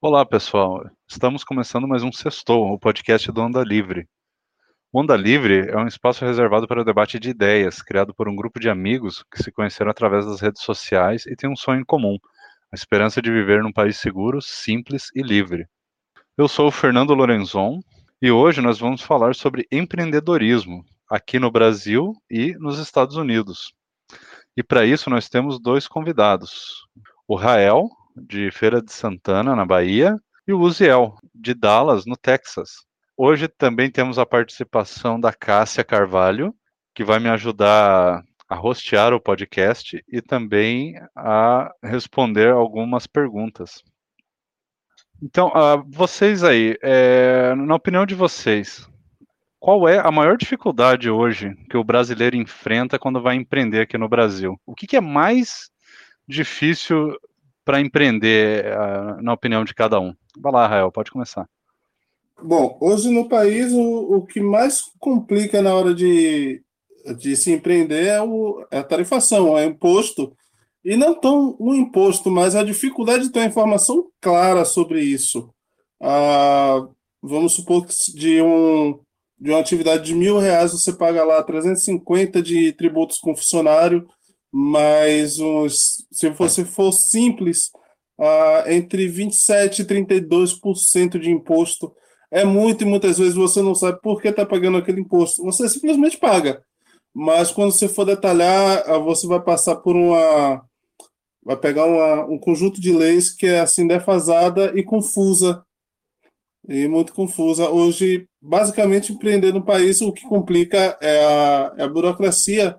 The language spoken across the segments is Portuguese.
Olá, pessoal. Estamos começando mais um Sextou, o podcast do Onda Livre. O Onda Livre é um espaço reservado para o debate de ideias, criado por um grupo de amigos que se conheceram através das redes sociais e têm um sonho em comum, a esperança de viver num país seguro, simples e livre. Eu sou o Fernando Lorenzon e hoje nós vamos falar sobre empreendedorismo aqui no Brasil e nos Estados Unidos. E para isso nós temos dois convidados. O Rael, de Feira de Santana, na Bahia, e o Uziel, de Dallas, no Texas. Hoje também temos a participação da Cássia Carvalho, que vai me ajudar a hostear o podcast e também a responder algumas perguntas. Então, uh, vocês aí, é, na opinião de vocês, qual é a maior dificuldade hoje que o brasileiro enfrenta quando vai empreender aqui no Brasil? O que, que é mais difícil para empreender, uh, na opinião de cada um? Vai lá, Rael, pode começar. Bom, hoje no país o, o que mais complica na hora de, de se empreender é, o, é a tarifação, é o imposto. E não tão o imposto, mas a dificuldade de ter informação clara sobre isso. Ah, vamos supor que de, um, de uma atividade de mil reais você paga lá 350 de tributos com funcionário mas se você for simples, uh, entre 27% e 32% de imposto é muito e muitas vezes você não sabe por que está pagando aquele imposto. Você simplesmente paga. Mas quando você for detalhar, uh, você vai passar por uma. Vai pegar uma, um conjunto de leis que é assim defasada e confusa. E muito confusa. Hoje, basicamente, empreender no país, o que complica é a, é a burocracia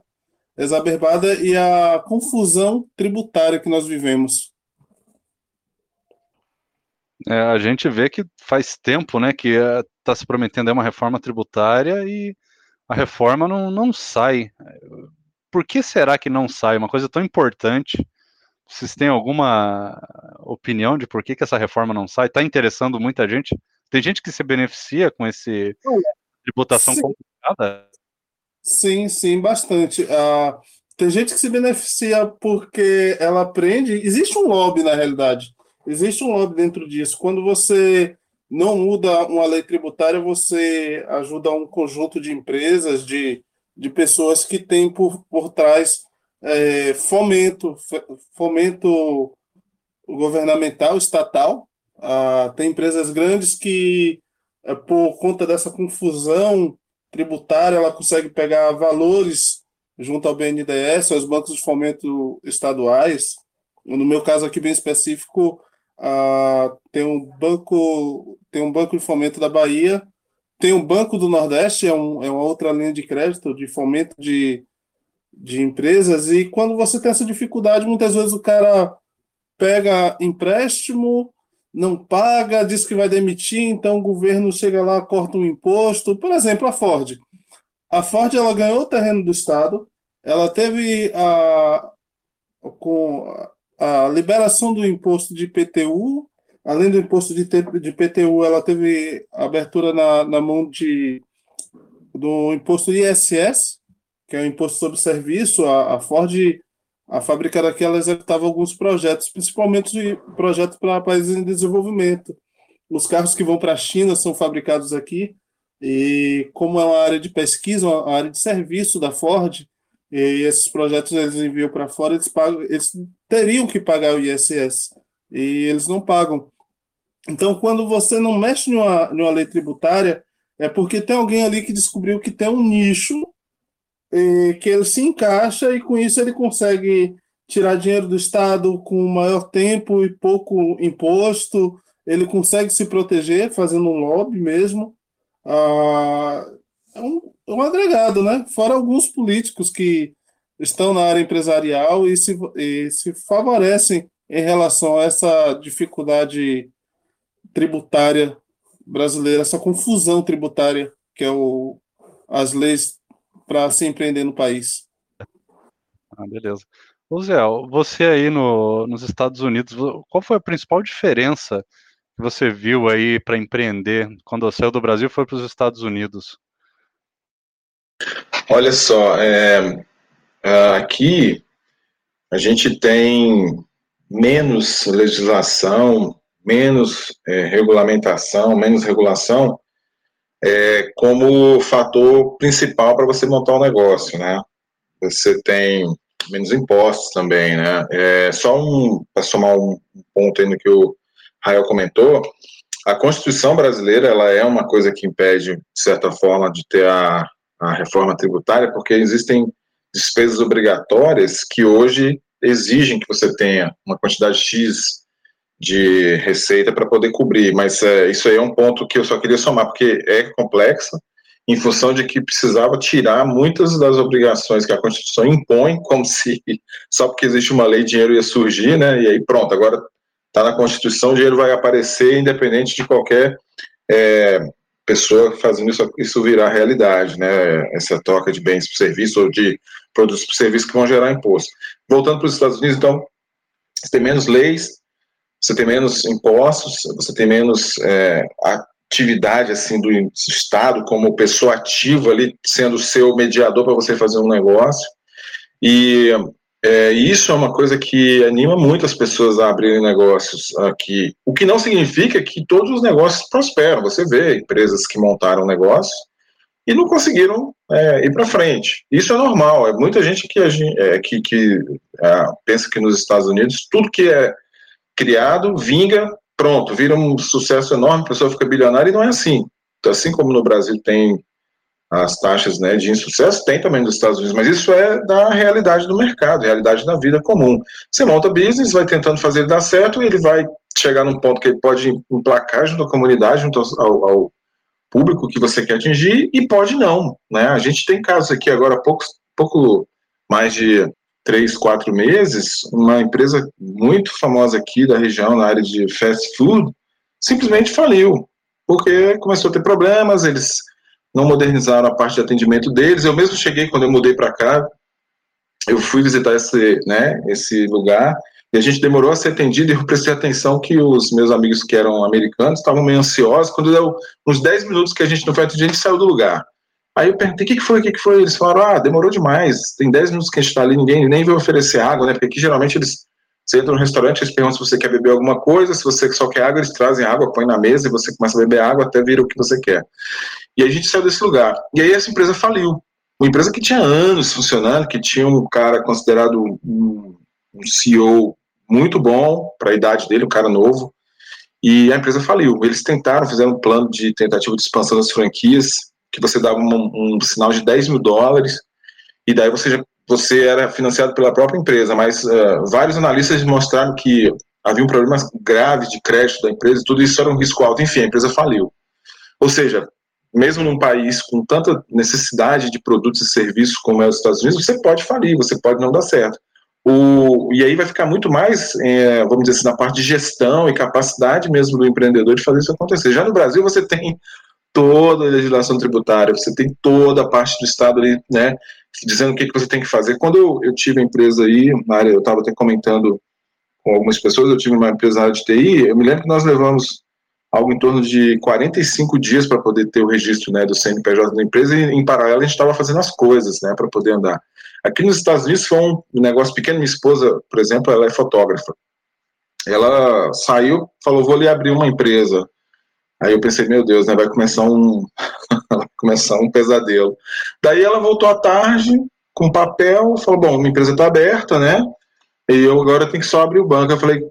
exacerbada e a confusão tributária que nós vivemos. É, a gente vê que faz tempo né, que está é, se prometendo uma reforma tributária e a reforma não, não sai. Por que será que não sai? Uma coisa tão importante. Vocês têm alguma opinião de por que, que essa reforma não sai? Está interessando muita gente? Tem gente que se beneficia com esse tributação Sim. complicada? Sim, sim, bastante. Uh, tem gente que se beneficia porque ela aprende. Existe um lobby, na realidade. Existe um lobby dentro disso. Quando você não muda uma lei tributária, você ajuda um conjunto de empresas, de, de pessoas que têm por, por trás é, fomento, fomento governamental, estatal. Uh, tem empresas grandes que, é, por conta dessa confusão tributária, ela consegue pegar valores junto ao BNDES, aos bancos de fomento estaduais. No meu caso aqui bem específico, tem um banco tem um banco de fomento da Bahia, tem um banco do Nordeste, é, um, é uma outra linha de crédito de fomento de, de empresas, e quando você tem essa dificuldade, muitas vezes o cara pega empréstimo, não paga, diz que vai demitir, então o governo chega lá, corta um imposto. Por exemplo, a Ford. A Ford ela ganhou o terreno do Estado, ela teve a, com a liberação do imposto de PTU, além do imposto de, de PTU, ela teve abertura na, na mão de, do imposto ISS, que é o imposto sobre serviço. A, a Ford a fábrica daqui ela executava alguns projetos, principalmente projetos para países em desenvolvimento. Os carros que vão para a China são fabricados aqui, e como é uma área de pesquisa, uma área de serviço da Ford, e esses projetos eles enviam para fora, eles, pagam, eles teriam que pagar o ISS, e eles não pagam. Então, quando você não mexe numa, numa lei tributária, é porque tem alguém ali que descobriu que tem um nicho que ele se encaixa e com isso ele consegue tirar dinheiro do Estado com maior tempo e pouco imposto, ele consegue se proteger fazendo um lobby mesmo. Ah, é, um, é um agregado, né? Fora alguns políticos que estão na área empresarial e se, e se favorecem em relação a essa dificuldade tributária brasileira, essa confusão tributária que é o, as leis para se empreender no país. Ah, beleza. Ô Zé, você aí no, nos Estados Unidos, qual foi a principal diferença que você viu aí para empreender quando você saiu do Brasil e foi para os Estados Unidos? Olha só, é, é, aqui a gente tem menos legislação menos é, regulamentação, menos regulação, é, como fator principal para você montar um negócio, né? Você tem menos impostos também, né? É, só um, para somar um ponto aí no que o Rael comentou, a Constituição brasileira, ela é uma coisa que impede, de certa forma, de ter a, a reforma tributária, porque existem despesas obrigatórias que hoje exigem que você tenha uma quantidade X de receita para poder cobrir, mas é, isso aí é um ponto que eu só queria somar, porque é complexo, em função de que precisava tirar muitas das obrigações que a Constituição impõe, como se só porque existe uma lei dinheiro ia surgir, né? E aí pronto, agora está na Constituição, dinheiro vai aparecer independente de qualquer é, pessoa fazendo isso, isso virar realidade, né? Essa troca de bens por serviço ou de produtos por serviço que vão gerar imposto. Voltando para os Estados Unidos, então, tem menos leis, você tem menos impostos, você tem menos é, atividade assim do Estado como pessoa ativa ali, sendo seu mediador para você fazer um negócio. E é, isso é uma coisa que anima muito as pessoas a abrirem negócios aqui. O que não significa que todos os negócios prosperam. Você vê empresas que montaram negócio e não conseguiram é, ir para frente. Isso é normal. É muita gente que, é, que, que é, pensa que nos Estados Unidos tudo que é criado vinga, pronto, vira um sucesso enorme, a pessoa fica bilionária e não é assim. Assim como no Brasil tem as taxas né, de insucesso, tem também nos Estados Unidos, mas isso é da realidade do mercado, realidade da vida comum. Você monta business, vai tentando fazer ele dar certo, e ele vai chegar num ponto que ele pode emplacar junto à comunidade, junto ao, ao público que você quer atingir, e pode não. Né? A gente tem casos aqui agora, há pouco, pouco mais de três, quatro meses, uma empresa muito famosa aqui da região, na área de fast food, simplesmente faliu, porque começou a ter problemas, eles não modernizaram a parte de atendimento deles. Eu mesmo cheguei quando eu mudei para cá, eu fui visitar esse, né, esse lugar e a gente demorou a ser atendido e eu prestei atenção que os meus amigos que eram americanos estavam meio ansiosos. Quando deu uns 10 minutos que a gente não foi atendido, a gente saiu do lugar. Aí eu perguntei, o que, que foi, o que, que foi? Eles falaram, ah, demorou demais, tem 10 minutos que a gente está ali, ninguém nem veio oferecer água, né? Porque aqui geralmente eles, você entra no restaurante, eles perguntam se você quer beber alguma coisa, se você só quer água, eles trazem água, põe na mesa e você começa a beber água até vir o que você quer. E a gente saiu desse lugar. E aí essa empresa faliu. Uma empresa que tinha anos funcionando, que tinha um cara considerado um, um CEO muito bom para a idade dele, um cara novo, e a empresa faliu. Eles tentaram, fizeram um plano de tentativa de expansão das franquias, que você dava um, um sinal de 10 mil dólares, e daí você, já, você era financiado pela própria empresa, mas uh, vários analistas mostraram que havia um problema grave de crédito da empresa, tudo isso era um risco alto, enfim, a empresa faliu. Ou seja, mesmo num país com tanta necessidade de produtos e serviços como é os Estados Unidos, você pode falir, você pode não dar certo. O, e aí vai ficar muito mais, é, vamos dizer assim, na parte de gestão e capacidade mesmo do empreendedor de fazer isso acontecer. Já no Brasil você tem toda a legislação tributária, você tem toda a parte do Estado ali, né, dizendo o que, que você tem que fazer. Quando eu, eu tive a empresa aí, área, eu estava até comentando com algumas pessoas, eu tive uma empresa de TI, eu me lembro que nós levamos algo em torno de 45 dias para poder ter o registro né, do CNPJ da empresa e, em paralelo, a gente estava fazendo as coisas né, para poder andar. Aqui nos Estados Unidos foi um negócio pequeno. Minha esposa, por exemplo, ela é fotógrafa. Ela saiu, falou: vou lhe abrir uma empresa. Aí eu pensei: meu Deus, né, vai começar um, começar um pesadelo. Daí ela voltou à tarde com papel, falou: bom, minha empresa está aberta, né? E eu agora tenho que só abrir o banco. Eu falei: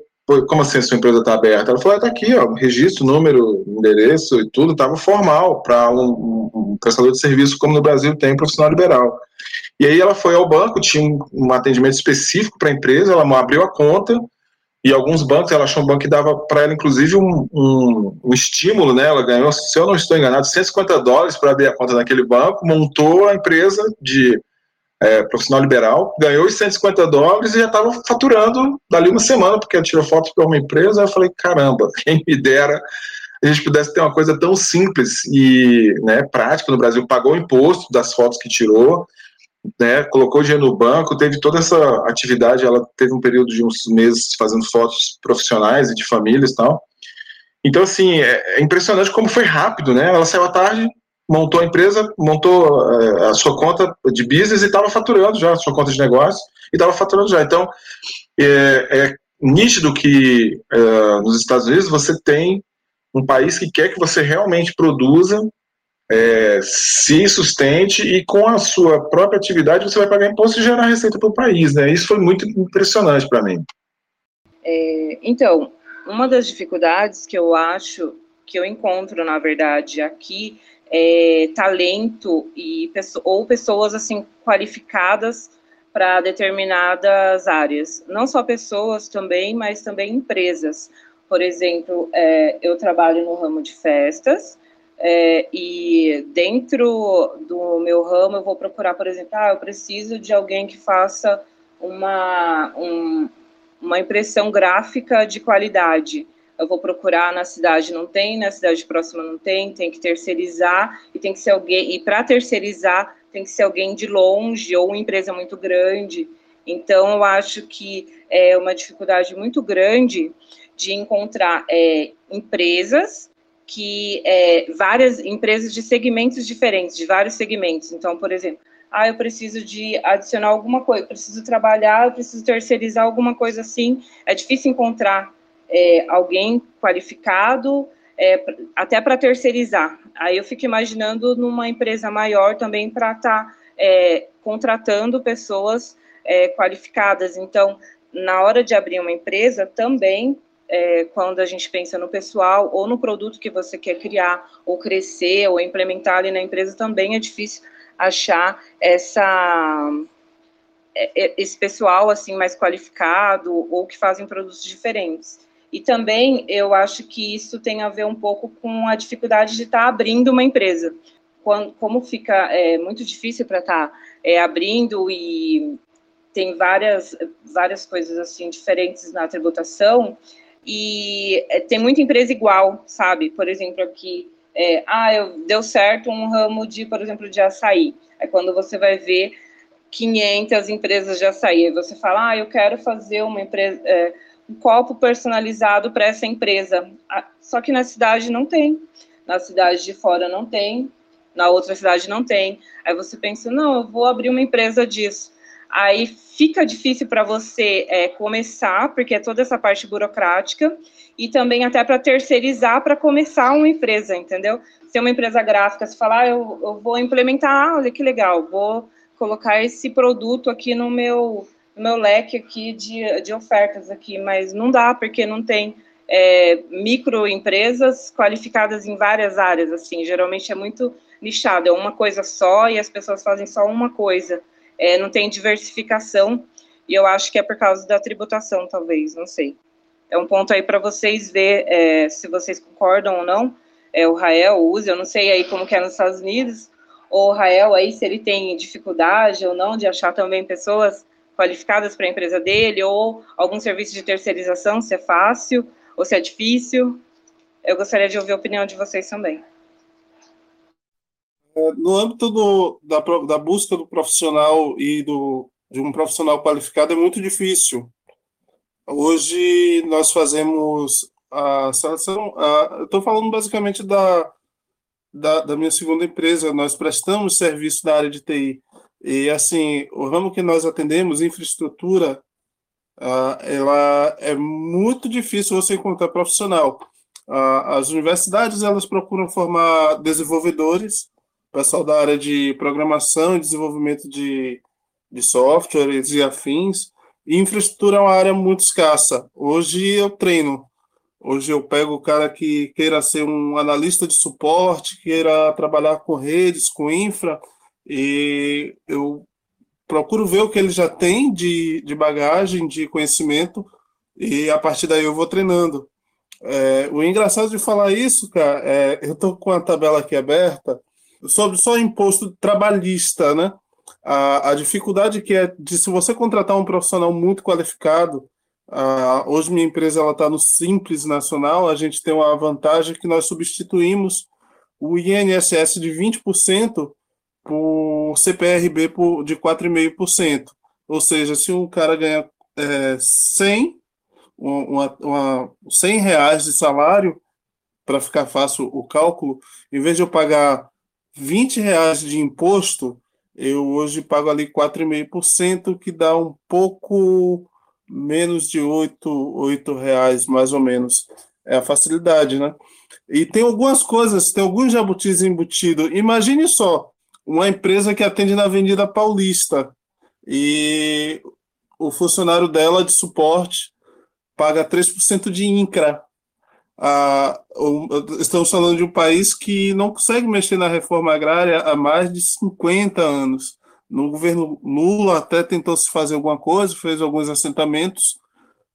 como assim sua empresa está aberta? Ela falou, está aqui, ó, registro, número, endereço e tudo, estava formal para um, um, prestador de serviço como no Brasil tem, profissional liberal. E aí ela foi ao banco, tinha um, um atendimento específico para a empresa, ela abriu a conta, e alguns bancos, ela achou um banco que dava para ela, inclusive, um, um, um, estímulo, né? Ela ganhou, se eu não estou enganado, 150 dólares para abrir a conta naquele banco, montou a empresa de é, profissional liberal, ganhou os 150 dólares e já estava faturando dali uma semana, porque ela tirou fotos para uma empresa. Eu falei, caramba, quem me dera a gente pudesse ter uma coisa tão simples e né, prática no Brasil. Pagou o imposto das fotos que tirou, né, colocou dinheiro no banco, teve toda essa atividade. Ela teve um período de uns meses fazendo fotos profissionais e de famílias e tal. Então, assim, é, é impressionante como foi rápido, né? Ela saiu à tarde, montou a empresa, montou é, a sua conta de business e estava faturando já, a sua conta de negócio, e estava faturando já. Então, é, é, nítido que uh, nos Estados Unidos você tem um país que quer que você realmente produza, é, se sustente e com a sua própria atividade você vai pagar imposto e gerar receita para o país, né? Isso foi muito impressionante para mim. É, então, uma das dificuldades que eu acho que eu encontro, na verdade, aqui é talento e ou pessoas assim qualificadas para determinadas áreas. Não só pessoas também, mas também empresas. Por exemplo, é, eu trabalho no ramo de festas é, e dentro do meu ramo eu vou procurar, por exemplo, ah, eu preciso de alguém que faça uma, um, uma impressão gráfica de qualidade. Eu vou procurar na cidade, não tem, na cidade próxima não tem, tem que terceirizar e tem que ser alguém, e para terceirizar tem que ser alguém de longe ou uma empresa muito grande. Então, eu acho que é uma dificuldade muito grande de encontrar é, empresas que é, várias empresas de segmentos diferentes, de vários segmentos. Então, por exemplo, ah, eu preciso de adicionar alguma coisa, preciso trabalhar, eu preciso terceirizar alguma coisa assim. É difícil encontrar é, alguém qualificado é, até para terceirizar. Aí eu fico imaginando numa empresa maior também para estar tá, é, contratando pessoas é, qualificadas. Então, na hora de abrir uma empresa, também é, quando a gente pensa no pessoal ou no produto que você quer criar, ou crescer, ou implementar ali na empresa, também é difícil achar essa é, é, esse pessoal assim mais qualificado ou que fazem produtos diferentes. E também eu acho que isso tem a ver um pouco com a dificuldade de estar tá abrindo uma empresa. Quando, como fica é, muito difícil para estar tá, é, abrindo e tem várias, várias coisas assim diferentes na tributação, e é, tem muita empresa igual, sabe? Por exemplo, aqui, é, ah, eu, deu certo um ramo de, por exemplo, de açaí. É quando você vai ver 500 empresas de açaí, aí você fala, ah, eu quero fazer uma empresa, é, um copo personalizado para essa empresa. Só que na cidade não tem, na cidade de fora não tem, na outra cidade não tem. Aí você pensa, não, eu vou abrir uma empresa disso aí fica difícil para você é, começar, porque é toda essa parte burocrática, e também até para terceirizar para começar uma empresa, entendeu? Se é uma empresa gráfica, se falar, ah, eu, eu, vou implementar, ah, olha que legal, vou colocar esse produto aqui no meu, no meu leque aqui de, de ofertas aqui, mas não dá, porque não tem é, microempresas qualificadas em várias áreas, assim, geralmente é muito nichado, é uma coisa só e as pessoas fazem só uma coisa é, não tem diversificação, e eu acho que é por causa da tributação, talvez, não sei. É um ponto aí para vocês ver é, se vocês concordam ou não. É, o Rael usa, eu não sei aí como que é nos Estados Unidos, ou o Rael aí se ele tem dificuldade ou não de achar também pessoas qualificadas para a empresa dele, ou algum serviço de terceirização, se é fácil ou se é difícil. Eu gostaria de ouvir a opinião de vocês também. É, no âmbito do, da, da busca do profissional e do, de um profissional qualificado é muito difícil. Hoje nós fazemos a seleção. A, estou falando basicamente da, da, da, minha segunda empresa. Nós prestamos serviço na área de TI. E assim, o ramo que nós atendemos, infraestrutura, ela é muito difícil você encontrar profissional. as universidades elas procuram formar desenvolvedores pessoal da área de programação e desenvolvimento de, de softwares e afins. E infraestrutura é uma área muito escassa. Hoje eu treino. Hoje eu pego o cara que queira ser um analista de suporte, queira trabalhar com redes, com infra, e eu procuro ver o que ele já tem de, de bagagem, de conhecimento, e a partir daí eu vou treinando. É, o engraçado de falar isso, cara, é, eu estou com a tabela aqui aberta, sobre só imposto trabalhista, né? A, a dificuldade que é de se você contratar um profissional muito qualificado, hoje minha empresa ela está no Simples Nacional, a gente tem uma vantagem que nós substituímos o INSS de 20% por CPRB por, de 4,5%. Ou seja, se um cara ganha é, 100, uma, uma, 100 reais de salário, para ficar fácil o cálculo, em vez de eu pagar 20 reais de imposto, eu hoje pago ali 4,5%, que dá um pouco menos de oito, oito reais, mais ou menos. É a facilidade, né? E tem algumas coisas, tem alguns jabutis embutidos. Imagine só, uma empresa que atende na Avenida Paulista e o funcionário dela de suporte paga 3% de INCRA. Ah, estamos falando de um país que não consegue mexer na reforma agrária há mais de 50 anos. No governo Lula até tentou se fazer alguma coisa, fez alguns assentamentos.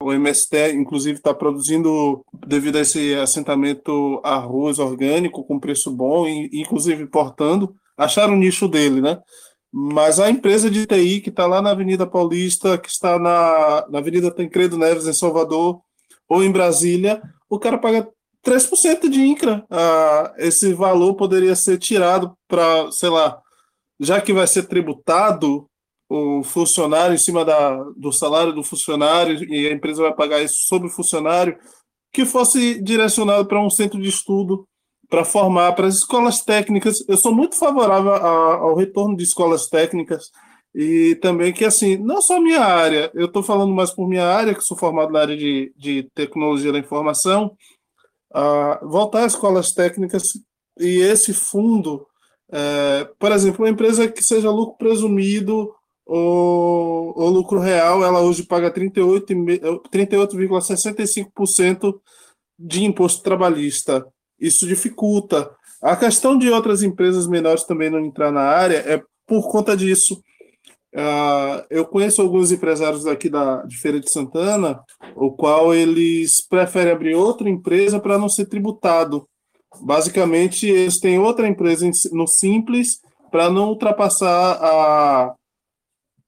O MST, inclusive, está produzindo, devido a esse assentamento, arroz orgânico com preço bom, inclusive importando. Acharam o nicho dele, né? Mas a empresa de TI que está lá na Avenida Paulista, que está na, na Avenida Tancredo Neves, em Salvador, ou em Brasília, o cara paga 3% de INCRA. Ah, esse valor poderia ser tirado para, sei lá, já que vai ser tributado o funcionário em cima da, do salário do funcionário e a empresa vai pagar isso sobre o funcionário, que fosse direcionado para um centro de estudo para formar para as escolas técnicas. Eu sou muito favorável a, ao retorno de escolas técnicas e também que, assim, não só minha área, eu estou falando mais por minha área, que sou formado na área de, de tecnologia da informação, uh, voltar às escolas técnicas e esse fundo, uh, por exemplo, uma empresa que seja lucro presumido ou, ou lucro real, ela hoje paga 38,65% 38, de imposto trabalhista isso dificulta. A questão de outras empresas menores também não entrar na área é por conta disso. Uh, eu conheço alguns empresários aqui da, de Feira de Santana, o qual eles preferem abrir outra empresa para não ser tributado. Basicamente, eles têm outra empresa no Simples para não ultrapassar a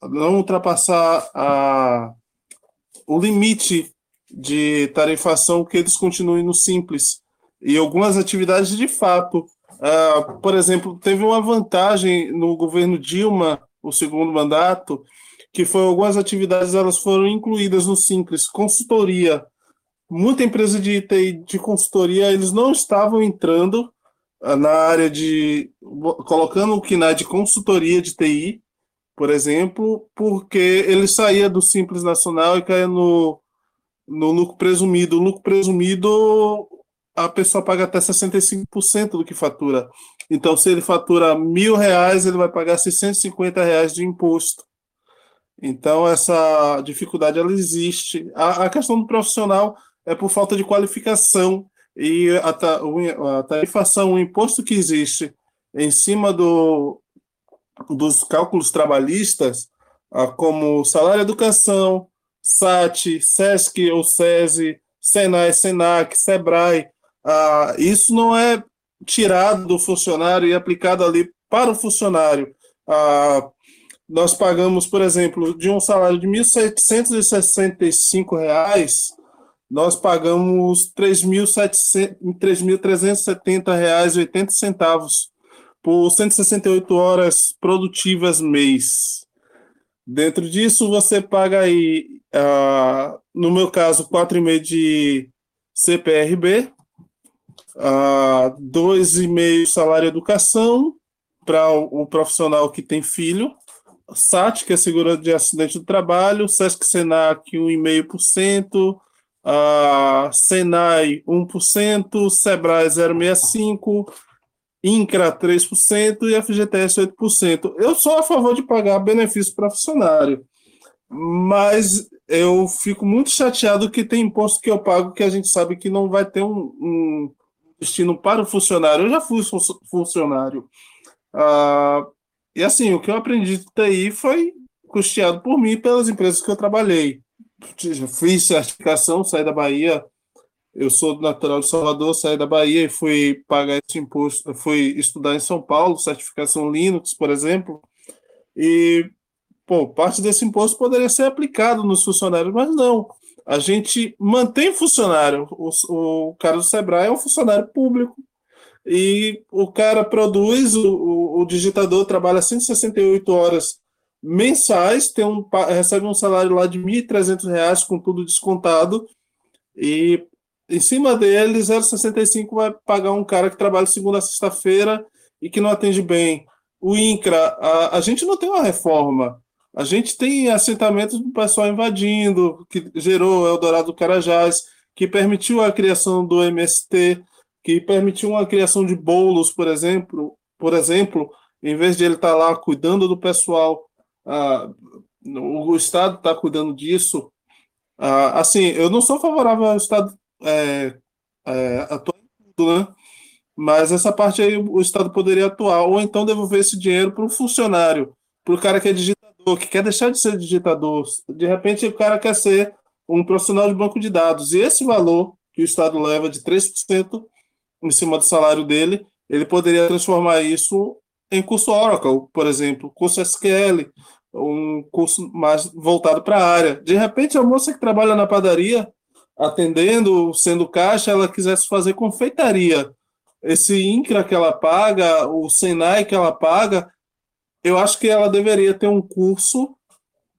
não ultrapassar a, o limite de tarifação que eles continuem no Simples e algumas atividades de fato. Uh, por exemplo, teve uma vantagem no governo Dilma, o segundo mandato, que foi algumas atividades elas foram incluídas no Simples, consultoria. Muita empresa de TI de consultoria, eles não estavam entrando uh, na área de colocando o KNAI de consultoria de TI, por exemplo, porque ele saía do Simples Nacional e caía no, no lucro presumido. O lucro presumido a pessoa paga até 65% do que fatura. Então, se ele fatura mil reais, ele vai pagar 650 reais de imposto. Então, essa dificuldade ela existe. A, a questão do profissional é por falta de qualificação e a, a tarifação, o imposto que existe em cima do, dos cálculos trabalhistas, como salário educação, SAT, SESC ou SESI, SENAI, SENAC, SEBRAE, ah, isso não é tirado do funcionário e aplicado ali para o funcionário. Ah, nós pagamos, por exemplo, de um salário de R$ 1.765, nós pagamos R$ 3.370,80 por 168 horas produtivas mês. Dentro disso, você paga aí, ah, no meu caso, 4,5 de CPRB, dois e meio salário educação para o, profissional que tem filho, SAT, que é seguro de acidente do trabalho, SESC Senac 1,5%, a Senai 1%, Sebrae 0,65%, INCRA 3% e FGTS 8%. Eu sou a favor de pagar benefício para funcionário, mas eu fico muito chateado que tem imposto que eu pago que a gente sabe que não vai ter um destino para o funcionário. Eu já fui funcionário. Ah, e assim, o que eu aprendi TI foi custeado por mim pelas empresas que eu trabalhei. Fiz certificação, saí da Bahia. Eu sou natural de Salvador, saí da Bahia e fui pagar esse imposto. Fui estudar em São Paulo, certificação Linux, por exemplo. E, pô, parte desse imposto poderia ser aplicado nos funcionários, mas não a gente mantém funcionário. O, o cara do Sebrae é um funcionário público e o cara produz, o, o digitador trabalha 168 horas mensais, tem um, recebe um salário lá de R$ 1.300 com tudo descontado e em cima dele 0,65 vai pagar um cara que trabalha segunda a sexta-feira e que não atende bem. O INCRA, a, a gente não tem uma reforma A gente tem assentamentos do pessoal invadindo, que gerou Eldorado do Carajás, que permitiu a criação do MST, que permitiu a criação de bolos, por exemplo, por exemplo, em vez de ele estar tá lá cuidando do pessoal, ah, o Estado está cuidando disso. Ah, assim, eu não sou favorável ao Estado é, é, atuar tudo, né? Mas essa parte aí o Estado poderia atuar, ou então devolver esse dinheiro para o funcionário, para o cara que é digitador, que quer deixar de ser digitador. De repente, o cara quer ser um profissional de banco de dados. E esse valor que o Estado leva de 3% em cima do salário dele, ele poderia transformar isso em curso Oracle, por exemplo, curso SQL, um curso mais voltado para a área. De repente, a moça que trabalha na padaria, atendendo, sendo caixa, ela quisesse fazer confeitaria. Esse INCRA que ela paga, o Senai que ela paga, eu acho que ela deveria ter um curso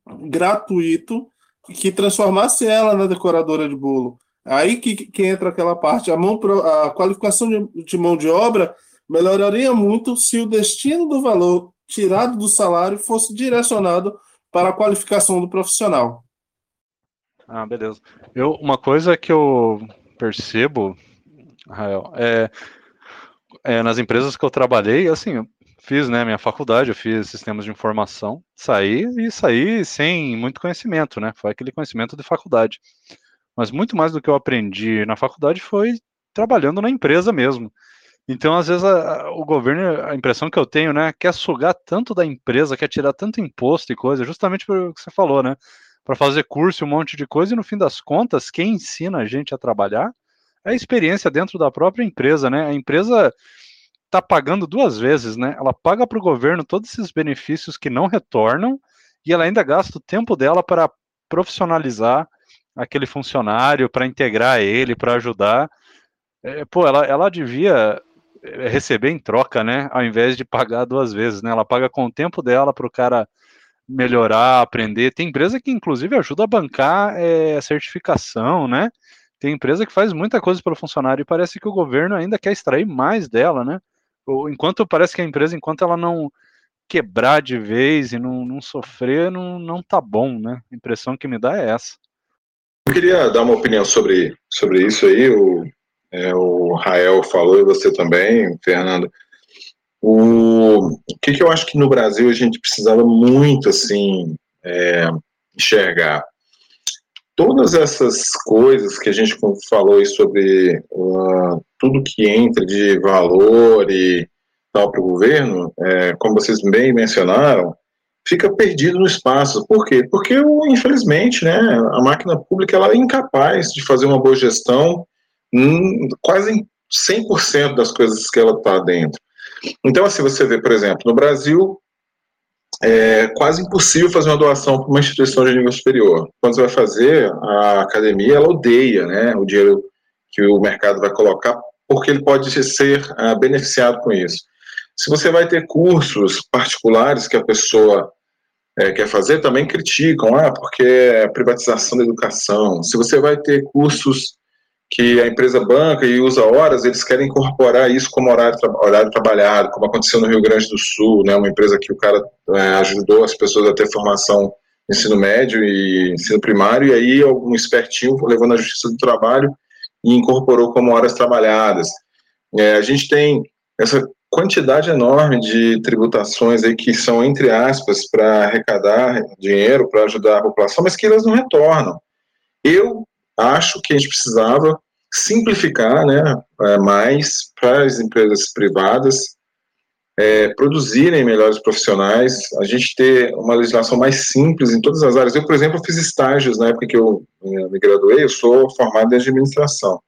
gratuito que transformasse ela na decoradora de bolo. Aí que, que entra aquela parte, a, mão, a qualificação de, de mão de obra melhoraria muito se o destino do valor tirado do salário fosse direcionado para a qualificação do profissional. Ah, beleza. Eu, uma coisa que eu percebo, Rael, é, é, nas empresas que eu trabalhei, assim, fiz, né, minha faculdade, eu fiz sistemas de informação, saí e saí sem muito conhecimento, né, foi aquele conhecimento de faculdade. Mas muito mais do que eu aprendi na faculdade foi trabalhando na empresa mesmo. Então, às vezes, a, o governo, a impressão que eu tenho, né, quer sugar tanto da empresa, quer tirar tanto imposto e coisa, justamente por o que você falou, né, para fazer curso e um monte de coisa, e no fim das contas, quem ensina a gente a trabalhar é a experiência dentro da própria empresa, né? A empresa está pagando duas vezes, né? Ela paga para o governo todos esses benefícios que não retornam e ela ainda gasta o tempo dela para profissionalizar aquele funcionário, para integrar ele, para ajudar. É, pô, ela, ela devia é, receber em troca, né? Ao invés de pagar duas vezes, né? Ela paga com o tempo dela para o cara melhorar, aprender. Tem empresa que, inclusive, ajuda a bancar é, certificação, né? Tem empresa que faz muita coisa pelo funcionário e parece que o governo ainda quer extrair mais dela, né? Enquanto parece que a empresa, enquanto ela não quebrar de vez e não, não sofrer, não, não tá bom, né? A impressão que me dá é essa. Eu queria dar uma opinião sobre, sobre isso aí. O, é, o Rael falou e você também, Fernando. O, o que, que eu acho que no Brasil a gente precisava muito assim é, enxergar? Todas essas coisas que a gente falou sobre uh, tudo que entra de valor e tal para o governo, é, como vocês bem mencionaram, fica perdido no espaço. Por quê? Porque, infelizmente, né, a máquina pública ela é incapaz de fazer uma boa gestão em quase em 100% das coisas que ela está dentro. Então, assim, você vê, por exemplo, no Brasil, é quase impossível fazer uma doação para uma instituição de nível superior. Quando você vai fazer, a academia, ela odeia né, o dinheiro que o mercado vai colocar, porque ele pode ser uh, beneficiado com isso. Se você vai ter cursos particulares que a pessoa é, quer fazer, também criticam, ah, porque é privatização da educação. Se você vai ter cursos que a empresa banca e usa horas, eles querem incorporar isso como horário, horário trabalhado, como aconteceu no Rio Grande do Sul, né, uma empresa que o cara é, ajudou as pessoas a ter formação ensino médio e ensino primário, e aí algum espertinho levou na Justiça do Trabalho e incorporou como horas trabalhadas. É, a gente tem essa quantidade enorme de tributações aí que são, entre aspas, para arrecadar dinheiro, para ajudar a população, mas que elas não retornam. Eu acho que a gente precisava simplificar né, é, mais para as empresas privadas é, produzirem melhores profissionais, a gente ter uma legislação mais simples em todas as áreas. Eu, por exemplo, fiz estágios na época que eu é, me graduei, eu sou formado em administração.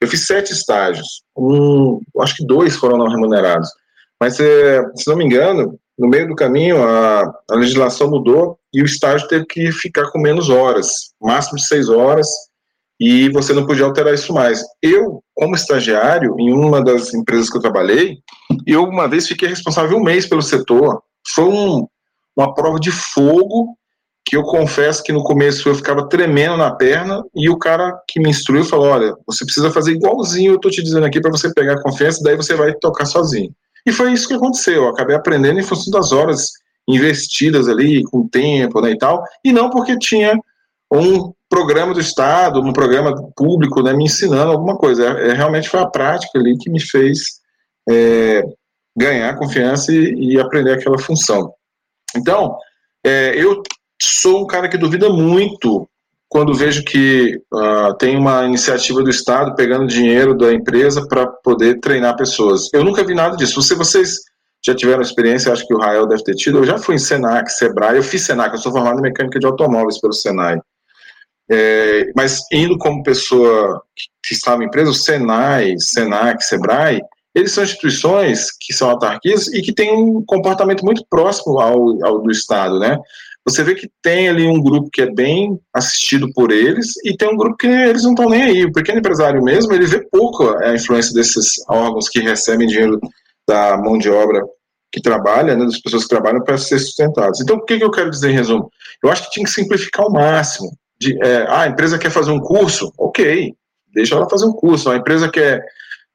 Eu fiz sete estágios, um, acho que dois foram não remunerados. Mas, é, se não me engano, no meio do caminho a, a legislação mudou e o estágio teve que ficar com menos horas, máximo de seis horas, e você não podia alterar isso mais. Eu, como estagiário, em uma das empresas que eu trabalhei, eu uma vez fiquei responsável um mês pelo setor. Foi um, uma prova de fogo que eu confesso que no começo eu ficava tremendo na perna e o cara que me instruiu falou: olha, você precisa fazer igualzinho eu estou te dizendo aqui para você pegar confiança, daí você vai tocar sozinho. E foi isso que aconteceu. Eu acabei aprendendo em função das horas investidas ali com tempo né, e tal, e não porque tinha um programa do Estado, um programa público né, me ensinando alguma coisa. É, é, realmente foi a prática ali que me fez é, ganhar confiança e, e, aprender aquela função. Então, é, eu sou um cara que duvida muito quando vejo que uh, tem uma iniciativa do Estado pegando dinheiro da empresa para poder treinar pessoas. Eu nunca vi nada disso. Se vocês já tiveram experiência, acho que o Rael deve ter tido, eu já fui em Senac, Sebrae, eu fiz Senac, eu sou formado em mecânica de automóveis pelo Senai. É, mas indo como pessoa que estava em empresa, o Senai, Senac, Sebrae, eles são instituições que são autarquias e que têm um comportamento muito próximo ao, ao do Estado, né? você vê que tem ali um grupo que é bem assistido por eles e tem um grupo que eles não estão nem aí. O pequeno empresário mesmo, ele vê pouco a influência desses órgãos que recebem dinheiro da mão de obra que trabalha, né, das pessoas que trabalham para ser sustentados. Então, o que, que eu quero dizer em resumo? Eu acho que tinha que simplificar ao máximo. De, é, ah, a empresa quer fazer um curso? Ok, deixa ela fazer um curso. A empresa quer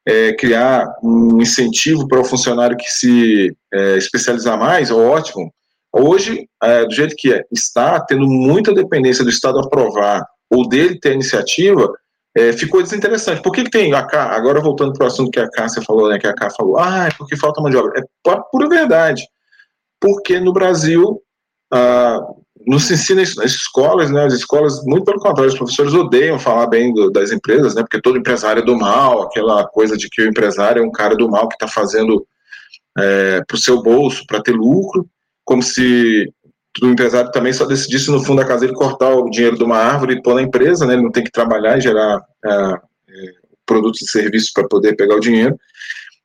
é, criar um incentivo para o funcionário que se é, especializar mais? Ótimo Hoje, é, do jeito que é, está tendo muita dependência do Estado aprovar ou dele ter iniciativa, é, ficou desinteressante. Por que, tem a agora voltando para o assunto que a Cássia falou, né, que a K falou, ah, é porque falta mão de obra. É pura verdade. Porque no Brasil, ah, não se ensina isso nas escolas, né, as escolas, muito pelo contrário, os professores odeiam falar bem do, das empresas, né, porque todo empresário é do mal, aquela coisa de que o empresário é um cara do mal que está fazendo é, para o seu bolso, para ter lucro, como se o empresário também só decidisse no fundo da casa ele cortar o dinheiro de uma árvore e pôr na empresa, né? Ele não tem que trabalhar e gerar é, é, produtos e serviços para poder pegar o dinheiro.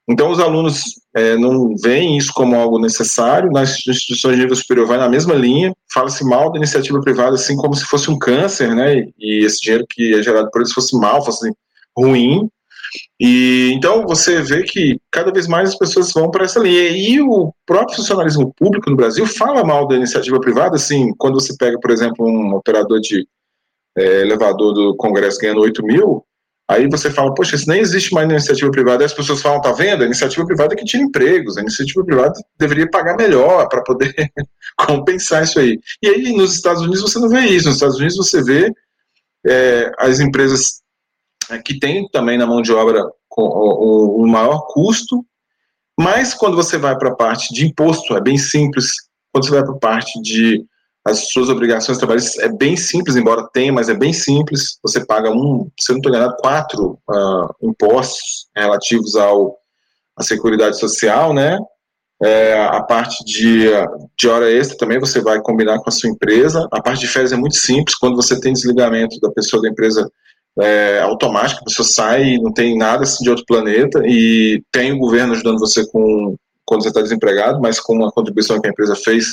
Então, os alunos é, não veem isso como algo necessário. Nas instituições de nível superior, vai na mesma linha. Fala-se mal da iniciativa privada, assim como se fosse um câncer, né? E esse dinheiro que é gerado por eles fosse mal, fosse ruim. E então você vê que cada vez mais as pessoas vão para essa linha. E o próprio funcionalismo público no Brasil fala mal da iniciativa privada, assim, quando você pega, por exemplo, um operador de é, elevador do Congresso ganhando 8 mil, aí você fala, poxa, isso nem existe mais na iniciativa privada. Aí as pessoas falam, tá vendo? A iniciativa privada é que tira empregos, a iniciativa privada deveria pagar melhor para poder compensar isso aí. E aí nos Estados Unidos você não vê isso. Nos Estados Unidos você vê é, as empresas né, que tem também na mão de obra o, o maior custo, mas quando você vai para a parte de imposto, é bem simples. Quando você vai para a parte de as suas obrigações trabalhistas, é bem simples, embora tenha, mas é bem simples. Você paga um, se eu não estou enganado, quatro uh, impostos relativos ao à Seguridade Social, né? É, a parte de, de hora extra também você vai combinar com a sua empresa. A parte de férias é muito simples. Quando você tem desligamento da pessoa da empresa, é, automática, a pessoa sai, não tem nada assim, de outro planeta, e tem o governo ajudando você com quando você está desempregado, mas com uma contribuição que a empresa fez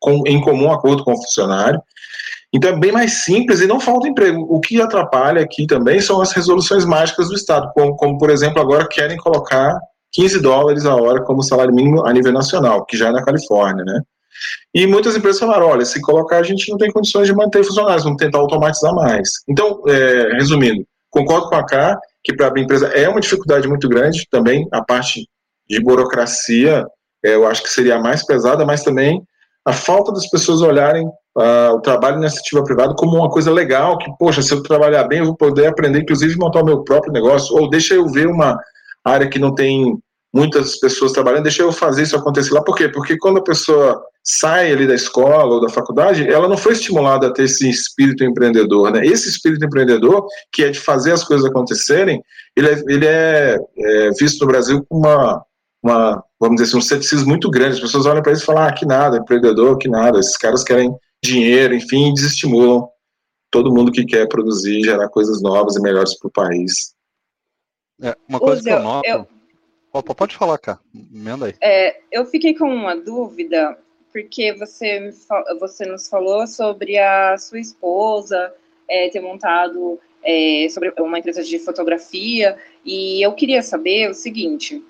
com, em comum acordo com o funcionário. Então é bem mais simples e não falta emprego. O que atrapalha aqui também são as resoluções mágicas do Estado, como, como por exemplo, agora querem colocar 15 dólares a hora como salário mínimo a nível nacional, que já é na Califórnia, né? E muitas empresas falaram: olha, se colocar, a gente não tem condições de manter funcionários, vamos tentar automatizar mais. Então, é, resumindo, concordo com a K que para a empresa é uma dificuldade muito grande também, a parte de burocracia, é, eu acho que seria a mais pesada, mas também a falta das pessoas olharem uh, o trabalho na iniciativa privada como uma coisa legal, que, poxa, se eu trabalhar bem, eu vou poder aprender, inclusive, montar o meu próprio negócio, ou deixa eu ver uma área que não tem muitas pessoas trabalhando, deixa eu fazer isso acontecer lá. Por quê? Porque quando a pessoa sai ali da escola ou da faculdade, ela não foi estimulada a ter esse espírito empreendedor, né? Esse espírito empreendedor, que é de fazer as coisas acontecerem, ele é, ele é, é visto no Brasil com uma, uma, vamos dizer assim, um ceticismo muito grande. As pessoas olham para isso e falam, ah, que nada, empreendedor, que nada, esses caras querem dinheiro, enfim, desestimulam todo mundo que quer produzir, gerar coisas novas e melhores para o país. É, uma coisa que eu noto... Eu Opa, pode falar, cara. Emenda aí. É, eu fiquei com uma dúvida, porque você, você nos falou sobre a sua esposa é, ter montado é, sobre uma empresa de fotografia, e eu queria saber o seguinte: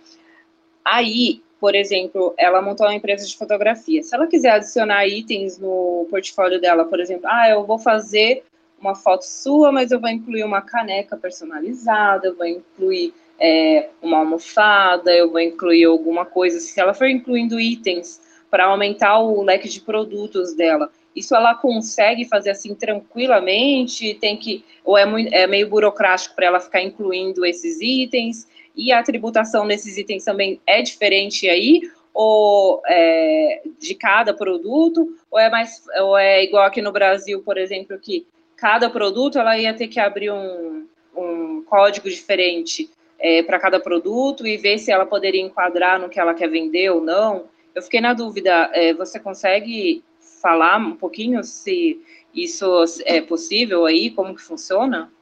aí, por exemplo, ela montou uma empresa de fotografia. Se ela quiser adicionar itens no portfólio dela, por exemplo, ah, eu vou fazer uma foto sua, mas eu vou incluir uma caneca personalizada, eu vou incluir é, uma almofada, eu vou incluir alguma coisa. Se ela for incluindo itens para aumentar o leque de produtos dela. Isso ela consegue fazer assim tranquilamente? Tem que ou é, muito, é meio burocrático para ela ficar incluindo esses itens? E a tributação desses itens também é diferente aí? Ou é, de cada produto? Ou é mais ou é igual aqui no Brasil, por exemplo, que cada produto ela ia ter que abrir um, um código diferente é, para cada produto e ver se ela poderia enquadrar no que ela quer vender ou não. Eu fiquei na dúvida, é, você consegue falar um pouquinho se isso é possível aí, como que funciona?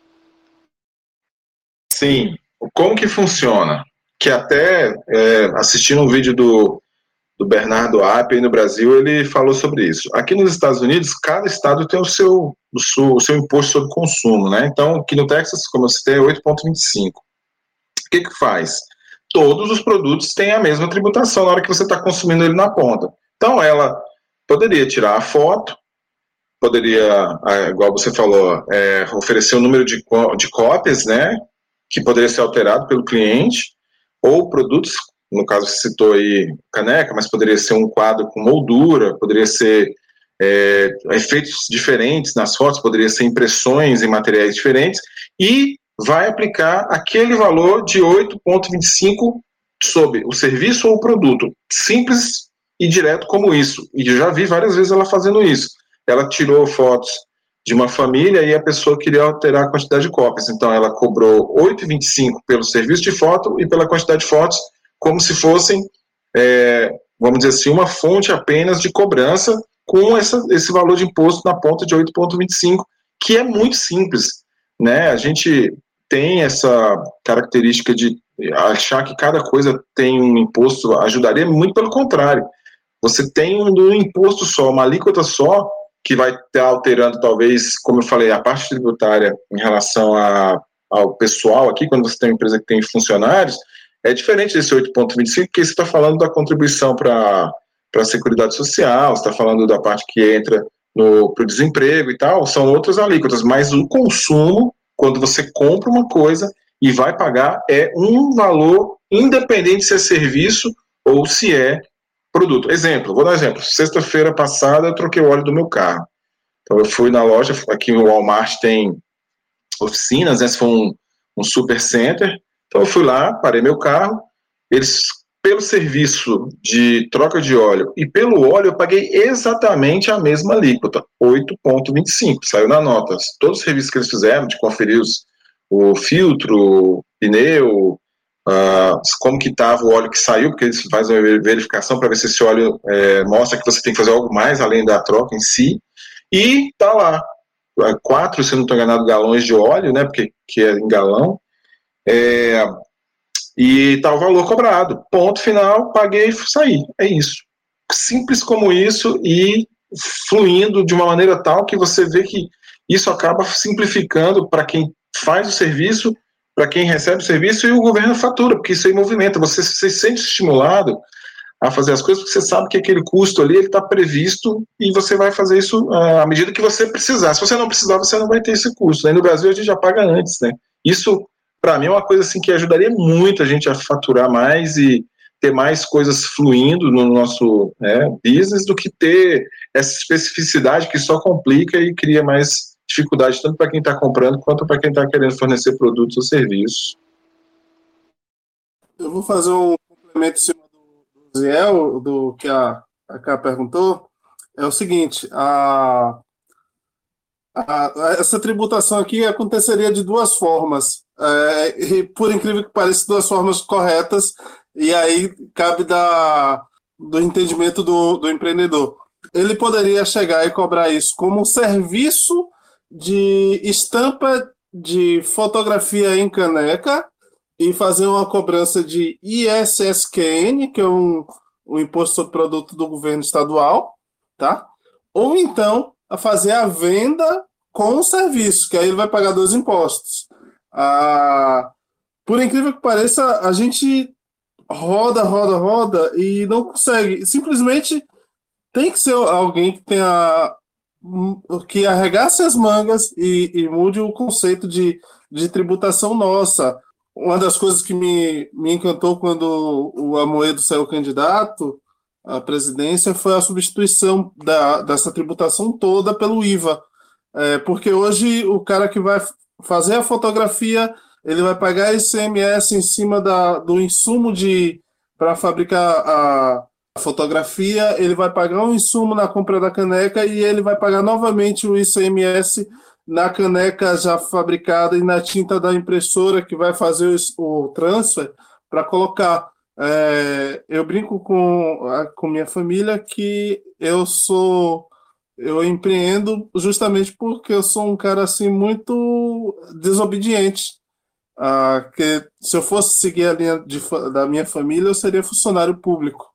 Sim, como que funciona? Que até é, assistindo um vídeo do, do Bernardo App no Brasil, ele falou sobre isso. Aqui nos Estados Unidos, cada estado tem o seu, o seu, o seu imposto sobre consumo, né? Então, aqui no Texas, como eu citei, é 8,25. O que que faz? Todos os produtos têm a mesma tributação na hora que você está consumindo ele na ponta. Então, ela poderia tirar a foto, poderia, ah, igual você falou, é, oferecer o um número de, de cópias, né, que poderia ser alterado pelo cliente, ou produtos, no caso você citou aí caneca, mas poderia ser um quadro com moldura, poderia ser é, efeitos diferentes nas fotos, poderia ser impressões em materiais diferentes, e vai aplicar aquele valor de 8,25 sobre o serviço ou o produto. Simples e direto como isso. E já vi várias vezes ela fazendo isso. Ela tirou fotos de uma família e a pessoa queria alterar a quantidade de cópias. Então ela cobrou 8,25 pelo serviço de foto e pela quantidade de fotos, como se fossem, é, vamos dizer assim, uma fonte apenas de cobrança com essa, esse valor de imposto na ponta de 8,25, que é muito simples. Né? A gente tem essa característica de achar que cada coisa tem um imposto, ajudaria muito pelo contrário você tem um imposto só, uma alíquota só, que vai estar alterando, talvez, como eu falei, a parte tributária em relação a, ao pessoal aqui, quando você tem uma empresa que tem funcionários, é diferente desse 8,25, porque você está falando da contribuição para a Seguridade Social, você está falando da parte que entra para o desemprego e tal, são outras alíquotas, mas o consumo, quando você compra uma coisa e vai pagar, é um valor independente se é serviço ou se é produto. Exemplo, vou dar exemplo. Sexta-feira passada eu troquei o óleo do meu carro. Então eu fui na loja, aqui no Walmart tem oficinas, esse foi um, um super center. Então eu fui lá, parei meu carro, eles pelo serviço de troca de óleo e pelo óleo eu paguei exatamente a mesma alíquota, 8,25, saiu na nota. Todos os serviços que eles fizeram, de conferir os, o filtro, pneu, uh, como que estava o óleo que saiu, porque eles fazem uma verificação para ver se esse óleo é, mostra que você tem que fazer algo mais além da troca em si, e tá lá, é, quatro, se não estou enganado, galões de óleo, né, porque que é em galão, é, e tá o valor cobrado, ponto final, paguei e saí, é isso. Simples como isso e fluindo de uma maneira tal que você vê que isso acaba simplificando para quem faz o serviço para quem recebe o serviço e o governo fatura, porque isso aí movimenta. Você se sente estimulado a fazer as coisas, porque você sabe que aquele custo ali está previsto e você vai fazer isso uh, à medida que você precisar. Se você não precisar, você não vai ter esse custo. Aí no Brasil a gente já paga antes, né? Isso, para mim, é uma coisa assim que ajudaria muito a gente a faturar mais e ter mais coisas fluindo no nosso né, business do que ter essa especificidade que só complica e cria mais dificuldade tanto para quem está comprando quanto para quem está querendo fornecer produtos ou serviços. Eu vou fazer um complemento em cima do, Ziel, do que a, a perguntou. É o seguinte, a, a, essa tributação aqui aconteceria de duas formas. É, e por incrível que pareça, duas formas corretas, e aí cabe da, do entendimento do, do empreendedor. Ele poderia chegar e cobrar isso como um serviço de estampa de fotografia em caneca e fazer uma cobrança de ISSQN, que é um, um imposto sobre produto do governo estadual, tá? Ou então a fazer a venda com o serviço, que aí ele vai pagar dois impostos. Ah, por incrível que pareça, a gente roda, roda, roda e não consegue. Simplesmente tem que ser alguém que tenha que arregasse as mangas e, e mude o conceito de, de tributação nossa. Uma das coisas que me, me encantou quando o Amoedo saiu candidato a presidência foi a substituição da, dessa tributação toda pelo IVA. É, porque hoje o cara que vai fazer a fotografia, ele vai pagar ICMS em cima da, do insumo de para fabricar a fotografia, ele vai pagar um insumo na compra da caneca e ele vai pagar novamente o ICMS na caneca já fabricada e na tinta da impressora que vai fazer o transfer para colocar. É, eu brinco com, com minha família que eu sou eu empreendo justamente porque eu sou um cara assim muito desobediente. Ah, que se eu fosse seguir a linha de, da minha família, eu seria funcionário público.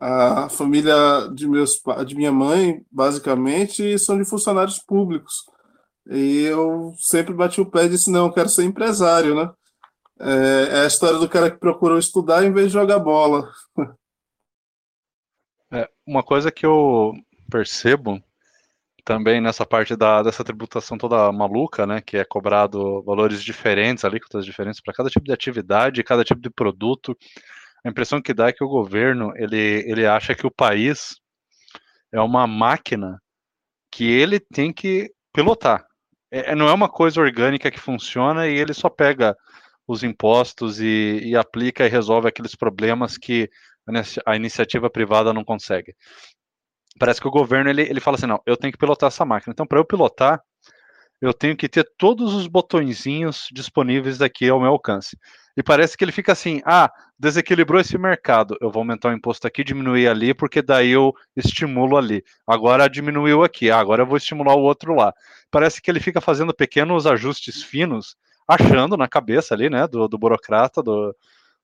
A família de meus de minha mãe, basicamente, são de funcionários públicos. E eu sempre bati o pé e disse: não, eu quero ser empresário, né? É, é a história do cara que procurou estudar em vez de jogar bola. É, uma coisa que eu percebo também nessa parte da, dessa tributação toda maluca, né, que é cobrado valores diferentes, alíquotas diferentes para cada tipo de atividade, cada tipo de produto. A impressão que dá é que o governo ele, ele acha que o país é uma máquina que ele tem que pilotar é, é, não é uma coisa orgânica que funciona e ele só pega os impostos e, e aplica e resolve aqueles problemas que a iniciativa privada não consegue. Parece que o governo ele, ele fala assim: não, eu tenho que pilotar essa máquina. Então, para eu pilotar, eu tenho que ter todos os botõezinhos disponíveis aqui ao meu alcance. E parece que ele fica assim: ah, desequilibrou esse mercado, eu vou aumentar o imposto aqui, diminuir ali, porque daí eu estimulo ali. Agora diminuiu aqui, ah, agora eu vou estimular o outro lá. Parece que ele fica fazendo pequenos ajustes finos, achando na cabeça ali, né, do, do burocrata, do,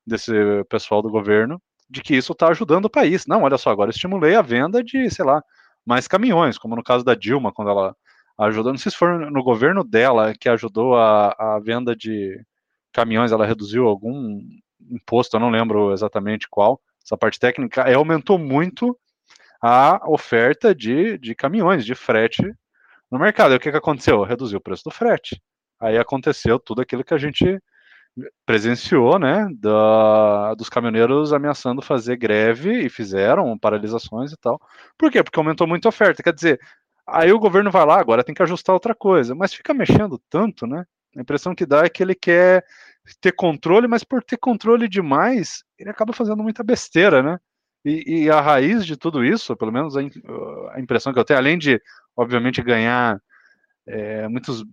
desse pessoal do governo, de que isso está ajudando o país. Não, olha só, agora estimulei a venda de, sei lá, mais caminhões, como no caso da Dilma, quando ela ajudou, não sei se foi no governo dela que ajudou a, a venda de caminhões, ela reduziu algum imposto, eu não lembro exatamente qual, essa parte técnica, é, aumentou muito a oferta de, de caminhões, de frete no mercado. E o que, que aconteceu? Reduziu o preço do frete. Aí aconteceu tudo aquilo que a gente presenciou, né, da, dos caminhoneiros ameaçando fazer greve e fizeram paralisações e tal. Por quê? Porque aumentou muito a oferta. Quer dizer, aí o governo vai lá, agora tem que ajustar outra coisa, mas fica mexendo tanto, né? A impressão que dá é que ele quer ter controle, mas por ter controle demais, ele acaba fazendo muita besteira, né? E, e a raiz de tudo isso, pelo menos a, a, impressão que eu tenho, além de, obviamente, ganhar é, muitos,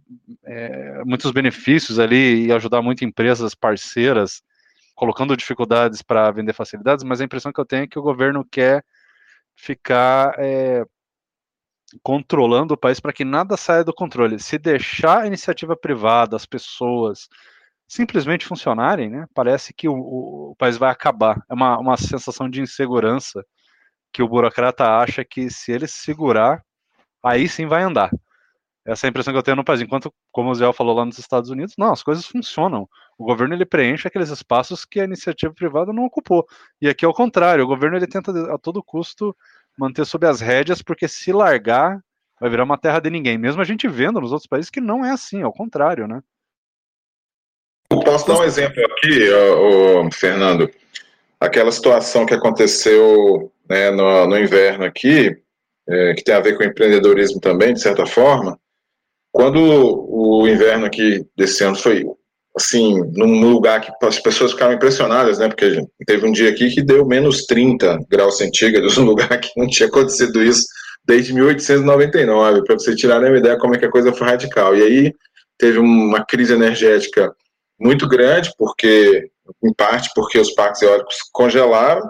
é, muitos benefícios ali e ajudar muito empresas parceiras, colocando dificuldades para vender facilidades, mas a impressão que eu tenho é que o governo quer ficar é, controlando o país para que nada saia do controle. Se deixar a iniciativa privada, as pessoas simplesmente funcionarem, né, parece que o, o, país vai acabar. É uma, uma sensação de insegurança que o burocrata acha que se ele segurar, aí sim vai andar. Essa é a impressão que eu tenho no país. Enquanto, como o Zé falou lá nos Estados Unidos, não, as coisas funcionam. O governo ele preenche aqueles espaços que a iniciativa privada não ocupou. E aqui é o contrário. O governo ele tenta a todo custo manter sob as rédeas, porque se largar, vai virar uma terra de ninguém. Mesmo a gente vendo nos outros países que não é assim, ao contrário, né? Posso dar um exemplo aqui, Fernando? Aquela situação que aconteceu né, no, no, inverno aqui, é, que tem a ver com empreendedorismo também, de certa forma. Quando o inverno aqui desse ano foi assim, num lugar que as pessoas ficaram impressionadas, né? Porque teve um dia aqui que deu menos 30 graus centígrados, num lugar que não tinha acontecido isso desde 1899, para você tirar uma ideia como é que a coisa foi radical. E aí teve uma crise energética muito grande, porque em parte porque os parques eólicos congelaram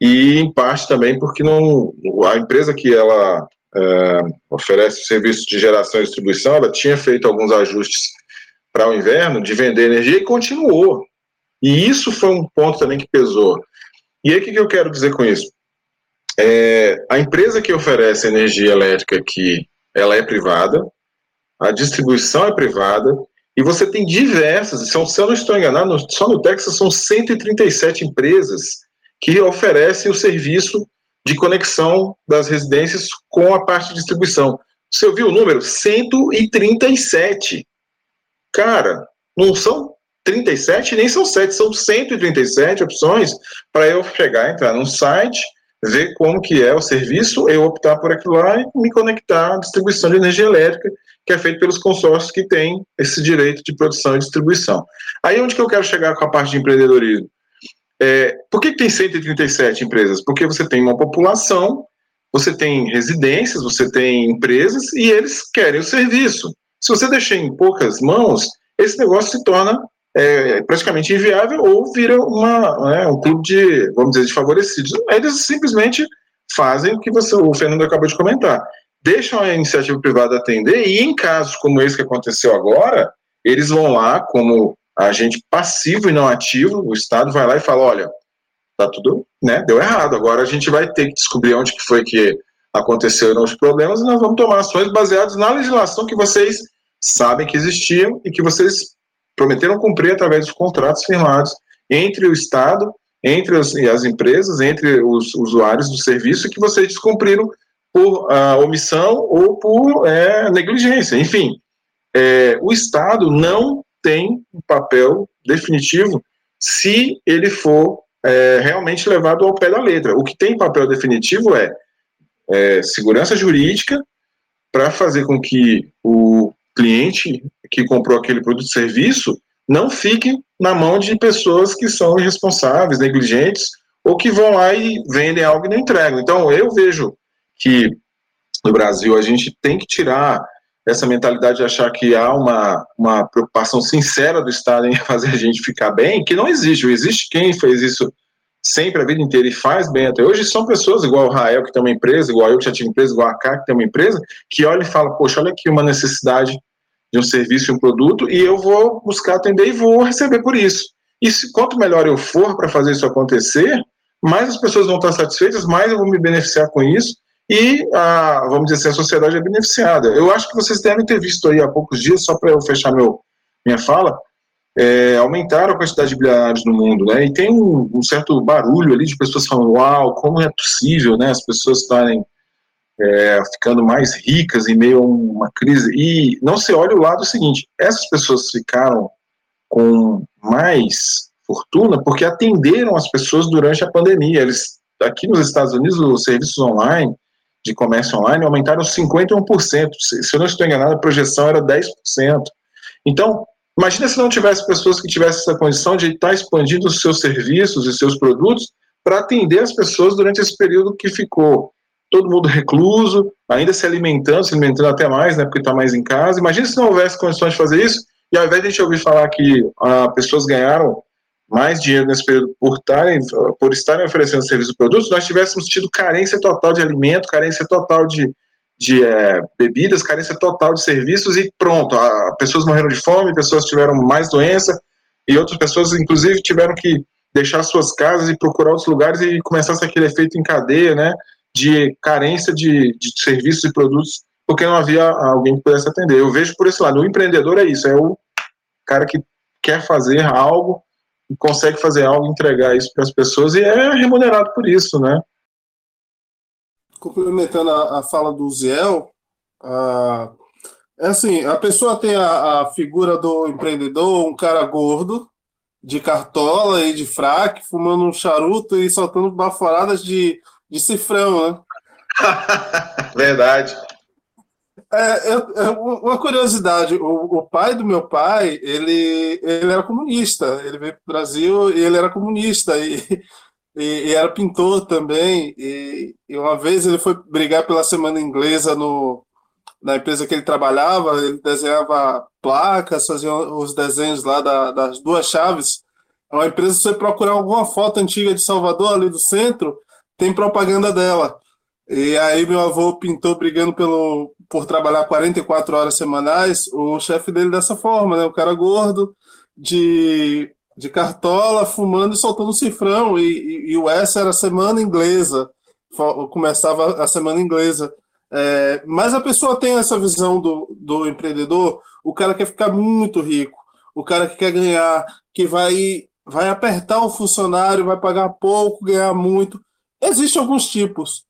e em parte também porque não, a empresa que ela é, oferece serviço de geração e distribuição, ela tinha feito alguns ajustes para o inverno de vender energia e continuou. E isso foi um ponto também que pesou. E aí o que, que eu quero dizer com isso? É, a empresa que oferece energia elétrica aqui, ela é privada, a distribuição é privada, e você tem diversas, se eu não estou enganado, só no Texas são 137 empresas que oferecem o serviço de conexão das residências com a parte de distribuição. Você ouviu o número? 137. Cara, não são 37, nem são 7, são 137 opções para eu chegar, entrar num site, ver como que é o serviço, eu optar por aquilo lá e me conectar à distribuição de energia elétrica, que é feito pelos consórcios que têm esse direito de produção e distribuição. Aí onde que eu quero chegar com a parte de empreendedorismo? É, por que, que tem 137 empresas? Porque você tem uma população, você tem residências, você tem empresas e eles querem o serviço. Se você deixar em poucas mãos, esse negócio se torna é, praticamente inviável ou vira uma, né, um clube de, vamos dizer, de favorecidos. Eles simplesmente fazem o que você, o Fernando acabou de comentar. Deixam a iniciativa privada atender e em casos como esse que aconteceu agora, eles vão lá como agente passivo e não ativo, o Estado vai lá e fala, olha, tá tudo, né, deu errado, agora a gente vai ter que descobrir onde que foi que aconteceram os problemas e nós vamos tomar ações baseadas na legislação que vocês sabem que existiam e que vocês prometeram cumprir através dos contratos firmados entre o Estado, entre as, as empresas, entre os usuários do serviço, que vocês descumpriram por uh, omissão ou por é, negligência. Enfim, é, o Estado não tem um papel definitivo se ele for é, realmente levado ao pé da letra. O que tem papel definitivo é, é segurança jurídica para fazer com que o cliente que comprou aquele produto e serviço não fique na mão de pessoas que são irresponsáveis, negligentes, ou que vão lá e vendem algo e não entregam. Então, eu vejo que no Brasil a gente tem que tirar essa mentalidade de achar que há uma, uma preocupação sincera do Estado em fazer a gente ficar bem, que não existe. Existe quem fez isso sempre a vida inteira e faz bem até hoje, são pessoas igual o Rael, que tem uma empresa, igual eu que já tive empresa, igual a K, que tem uma empresa, que olha e fala, poxa, olha aqui uma necessidade de um serviço e um produto, e eu vou buscar atender e vou receber por isso. E se, quanto melhor eu for para fazer isso acontecer, mais as pessoas vão estar satisfeitas, mais eu vou me beneficiar com isso, e, a, vamos dizer assim, a sociedade é beneficiada. Eu acho que vocês devem ter visto aí há poucos dias, só para eu fechar meu, minha fala, é, aumentaram a quantidade de bilionários no mundo, né? E tem um, um, certo barulho ali de pessoas falando, uau, como é possível, né? As pessoas estarem é, ficando mais ricas em meio a uma crise. E não se olha o lado seguinte: essas pessoas ficaram com mais fortuna porque atenderam as pessoas durante a pandemia. Eles, aqui nos Estados Unidos, os serviços online, de comércio online, aumentaram 51%. Se eu não estou enganado, a projeção era 10%. Então, imagina se não tivesse pessoas que tivessem essa condição de estar expandindo os seus serviços e seus produtos para atender as pessoas durante esse período que ficou todo mundo recluso, ainda se alimentando, se alimentando até mais, né, porque está mais em casa. Imagina se não houvesse condições de fazer isso, e ao invés de a gente ouvir falar que ah, pessoas ganharam mais dinheiro nesse período por, tarem, por estarem oferecendo serviços e produtos, nós tivéssemos tido carência total de alimento, carência total de, de é, bebidas, carência total de serviços e pronto, a, pessoas morreram de fome, pessoas tiveram mais doença e outras pessoas, inclusive, tiveram que deixar suas casas e procurar outros lugares e começasse aquele efeito em cadeia, né? De carência de, de serviços e produtos, porque não havia alguém que pudesse atender. Eu vejo por esse lado. O empreendedor é isso, é o cara que quer fazer algo e consegue fazer algo, entregar isso para as pessoas e é remunerado por isso, né? Complementando a, a fala do Ziel, é assim, a pessoa tem a, a, figura do empreendedor, um cara gordo, de cartola e de fraque, fumando um charuto e soltando baforadas de de cifrão, né? Verdade. É, é, uma curiosidade, o, o, pai do meu pai, ele, ele era comunista, ele veio para o Brasil e ele era comunista, e, e, e era pintor também, e, e, uma vez ele foi brigar pela Semana Inglesa no, na empresa que ele trabalhava, ele desenhava placas, fazia os desenhos lá da, das duas chaves, uma empresa, você procurar alguma foto antiga de Salvador, ali do centro, tem propaganda dela. E aí meu avô pintou brigando pelo, por trabalhar 44 horas semanais, o chefe dele dessa forma, né? O cara gordo, de, de cartola, fumando e soltando cifrão. E, e, e o S era semana inglesa, começava a semana inglesa. É, mas a pessoa tem essa visão do, do empreendedor, o cara quer ficar muito rico, o cara que quer ganhar, que vai, vai apertar o funcionário, vai pagar pouco, ganhar muito. Existem alguns tipos.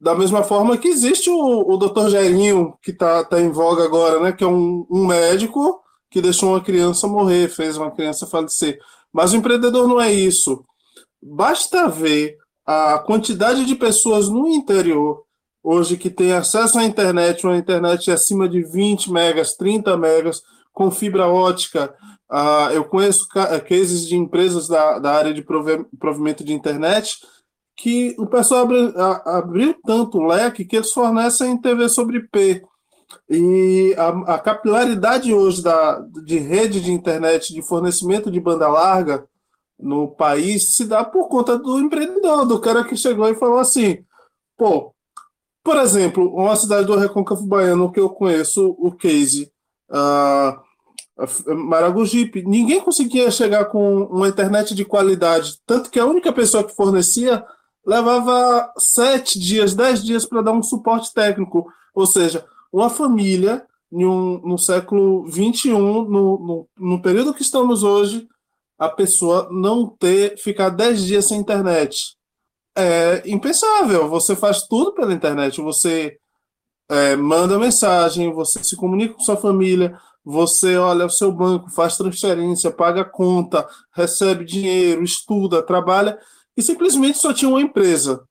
Da mesma forma que existe o, o Dr. Jairinho, que está tá em voga agora, né? Que é um, um médico que deixou uma criança morrer, fez uma criança falecer. Mas o empreendedor não é isso. Basta ver a quantidade de pessoas no interior hoje que tem acesso à internet, uma internet acima de 20 megas, 30 megas, com fibra ótica. Uh, eu conheço cases de empresas da, da área de provimento de internet que o pessoal abriu, abriu tanto o leque que eles fornecem TV sobre IP. E a, a, capilaridade hoje da, de rede de internet, de fornecimento de banda larga no país, se dá por conta do empreendedor, do cara que chegou e falou assim: pô, por exemplo, uma cidade do Recôncavo Baiano que eu conheço, o Case, uh, Maragogipe, ninguém conseguia chegar com uma internet de qualidade, tanto que a única pessoa que fornecia levava sete dias, dez dias para dar um suporte técnico. Ou seja, uma família um, no século XXI, no, no, no, período que estamos hoje, a pessoa não ter, ficar dez dias sem internet. É impensável. Você faz tudo pela internet. Você é, manda mensagem, você se comunica com sua família, você olha o seu banco, faz transferência, paga conta, recebe dinheiro, estuda, trabalha e simplesmente só tinha uma empresa.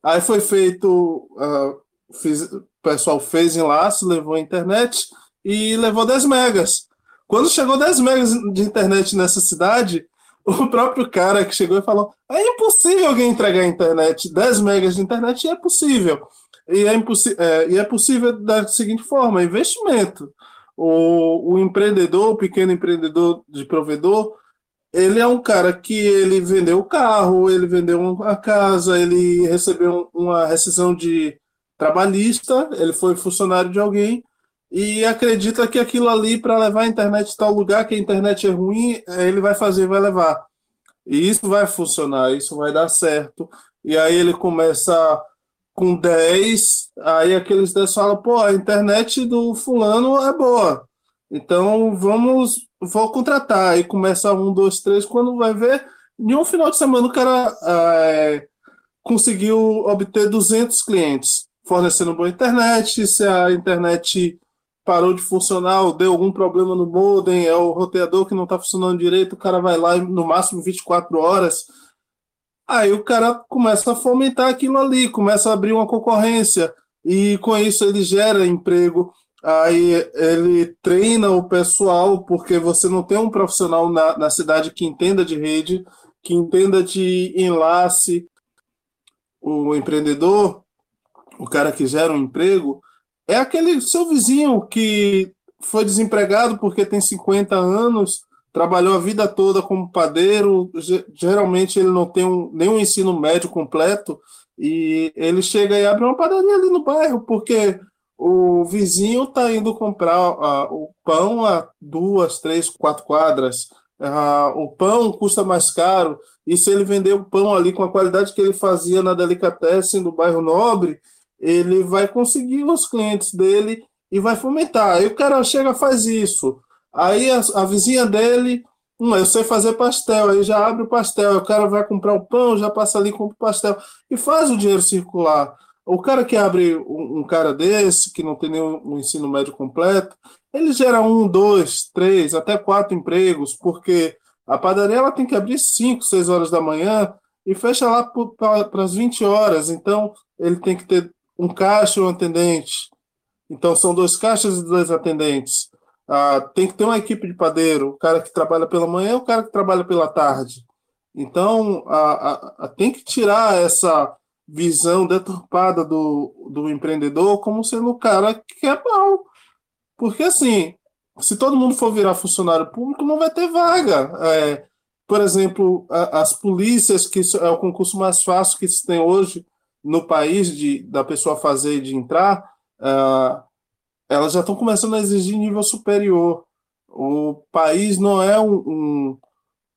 Aí foi feito, uh, fiz, o pessoal fez enlace, levou a internet e levou 10 megas. Quando chegou 10 megas de internet nessa cidade, o próprio cara que chegou e falou: é impossível alguém entregar a internet, 10 megas de internet, é possível. E é, é, e é possível da seguinte forma: investimento. O, o empreendedor, o pequeno empreendedor de provedor, ele é um cara que ele vendeu o carro, ele vendeu a casa, ele recebeu uma rescisão de trabalhista, ele foi funcionário de alguém e acredita que aquilo ali para levar a internet a tal lugar que a internet é ruim, ele vai fazer, vai levar. E isso vai funcionar, isso vai dar certo. E aí ele começa com 10, aí aqueles 10 falam, pô, a internet do fulano é boa. Então vamos vou contratar. Aí começa um, dois, três, quando vai ver, em um final de semana o cara é, conseguiu obter 200 clientes, fornecendo boa internet. Se a internet parou de funcionar deu algum problema no modem, é o roteador que não está funcionando direito, o cara vai lá no máximo 24 horas. Aí o cara começa a fomentar aquilo ali, começa a abrir uma concorrência, e com isso ele gera emprego, aí ele treina o pessoal, porque você não tem um profissional na, na cidade que entenda de rede, que entenda de enlace. O empreendedor, o cara que gera um emprego, é aquele seu vizinho que foi desempregado porque tem 50 anos, trabalhou a vida toda como padeiro, geralmente ele não tem um, nenhum ensino médio completo, e ele chega e abre uma padaria ali no bairro, porque o vizinho está indo comprar uh, o pão a duas, três, quatro quadras. Uh, o pão custa mais caro, e se ele vender o pão ali com a qualidade que ele fazia na Delicatessen do bairro Nobre, ele vai conseguir os clientes dele e vai fomentar. Aí o cara chega faz isso. Aí a, a vizinha dele, hum, eu sei fazer pastel, aí já abre o pastel, o cara vai comprar o pão, já passa ali e compra o pastel, e faz o dinheiro circular. O cara que abre um, cara desse, que não tem nenhum um ensino médio completo, ele gera um, dois, três, até quatro empregos, porque a padaria ela tem que abrir cinco, seis horas da manhã e fecha lá para as 20 horas. Então, ele tem que ter um caixa e um atendente. Então, são dois caixas e dois atendentes. Ah, tem que ter uma equipe de padeiro, o cara que trabalha pela manhã e o cara que trabalha pela tarde. Então, a, a, tem que tirar essa visão deturpada do, do empreendedor como sendo o cara que é mal. Porque, assim, se todo mundo for virar funcionário público, não vai ter vaga. É, por exemplo, a, as polícias, que é o concurso mais fácil que se tem hoje no país de, da pessoa fazer e de entrar, uh, elas já estão começando a exigir nível superior. O país não é um, um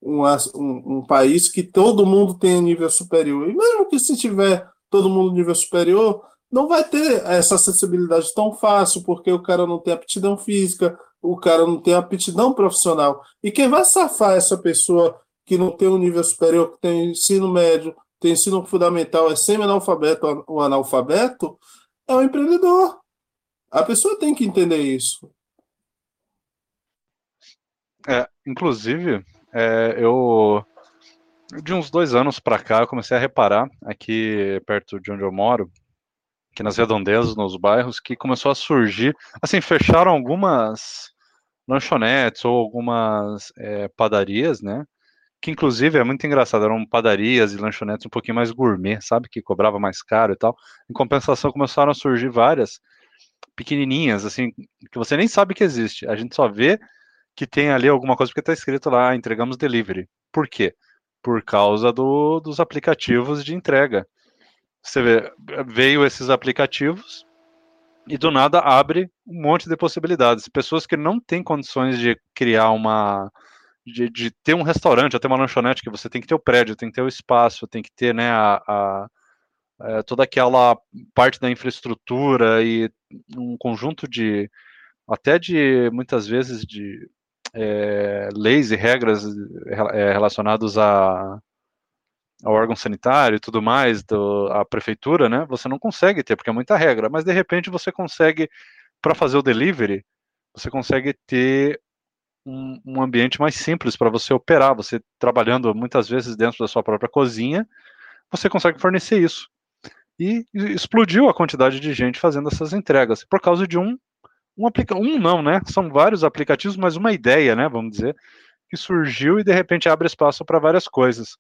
um, um, país que todo mundo tenha nível superior. E mesmo que se tiver todo mundo nível superior, não vai ter essa acessibilidade tão fácil, porque o cara não tem aptidão física, o cara não tem aptidão profissional. E quem vai safar essa pessoa que não tem um nível superior, que tem ensino médio, tem ensino fundamental, é semi-analfabeto ou analfabeto, é o empreendedor. A pessoa tem que entender isso. É, inclusive, é, eu de uns dois anos para cá, eu comecei a reparar aqui perto de onde eu moro, que nas redondezas, nos bairros, que começou a surgir, assim, fecharam algumas lanchonetes ou algumas é, padarias, né? Que inclusive é muito engraçado, eram padarias e lanchonetes um pouquinho mais gourmet, sabe? Que cobrava mais caro e tal. Em compensação, começaram a surgir várias pequenininhas, assim, que você nem sabe que existe. A gente só vê que tem ali alguma coisa porque está escrito lá, entregamos delivery. Por quê? Por causa do, dos aplicativos de entrega. Você vê, veio esses aplicativos e do nada abre um monte de possibilidades. Pessoas que não têm condições de criar uma. De, de, ter um restaurante, ter uma lanchonete, que você tem que ter o prédio, tem que ter o espaço, tem que ter né, a, a, a é, toda aquela parte da infraestrutura e um conjunto de. até de muitas vezes de é, leis e regras é, relacionados a, ao órgão sanitário e tudo mais, do, a prefeitura, né? Você não consegue ter, porque é muita regra, mas de repente você consegue, para fazer o delivery, você consegue ter um, um ambiente mais simples para você operar. Você trabalhando muitas vezes dentro da sua própria cozinha, você consegue fornecer isso. E explodiu a quantidade de gente fazendo essas entregas por causa de um um aplicativo, um não, né? São vários aplicativos, mas uma ideia, né? Vamos dizer, que surgiu e de repente abre espaço para várias coisas.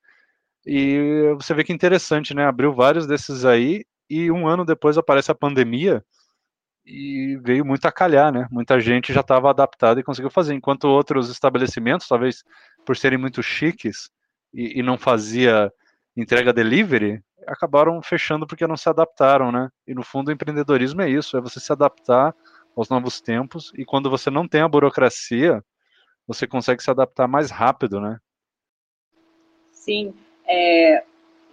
E você vê que interessante, né? Abriu vários desses aí e um ano depois aparece a pandemia e veio muito a calhar, né? Muita gente já estava adaptada e conseguiu fazer, enquanto outros estabelecimentos, talvez por serem muito chiques e, e não fazia entrega delivery, acabaram fechando porque não se adaptaram, né? E no fundo o empreendedorismo é isso, é você se adaptar aos novos tempos e quando você não tem a burocracia, você consegue se adaptar mais rápido, né? Sim, é,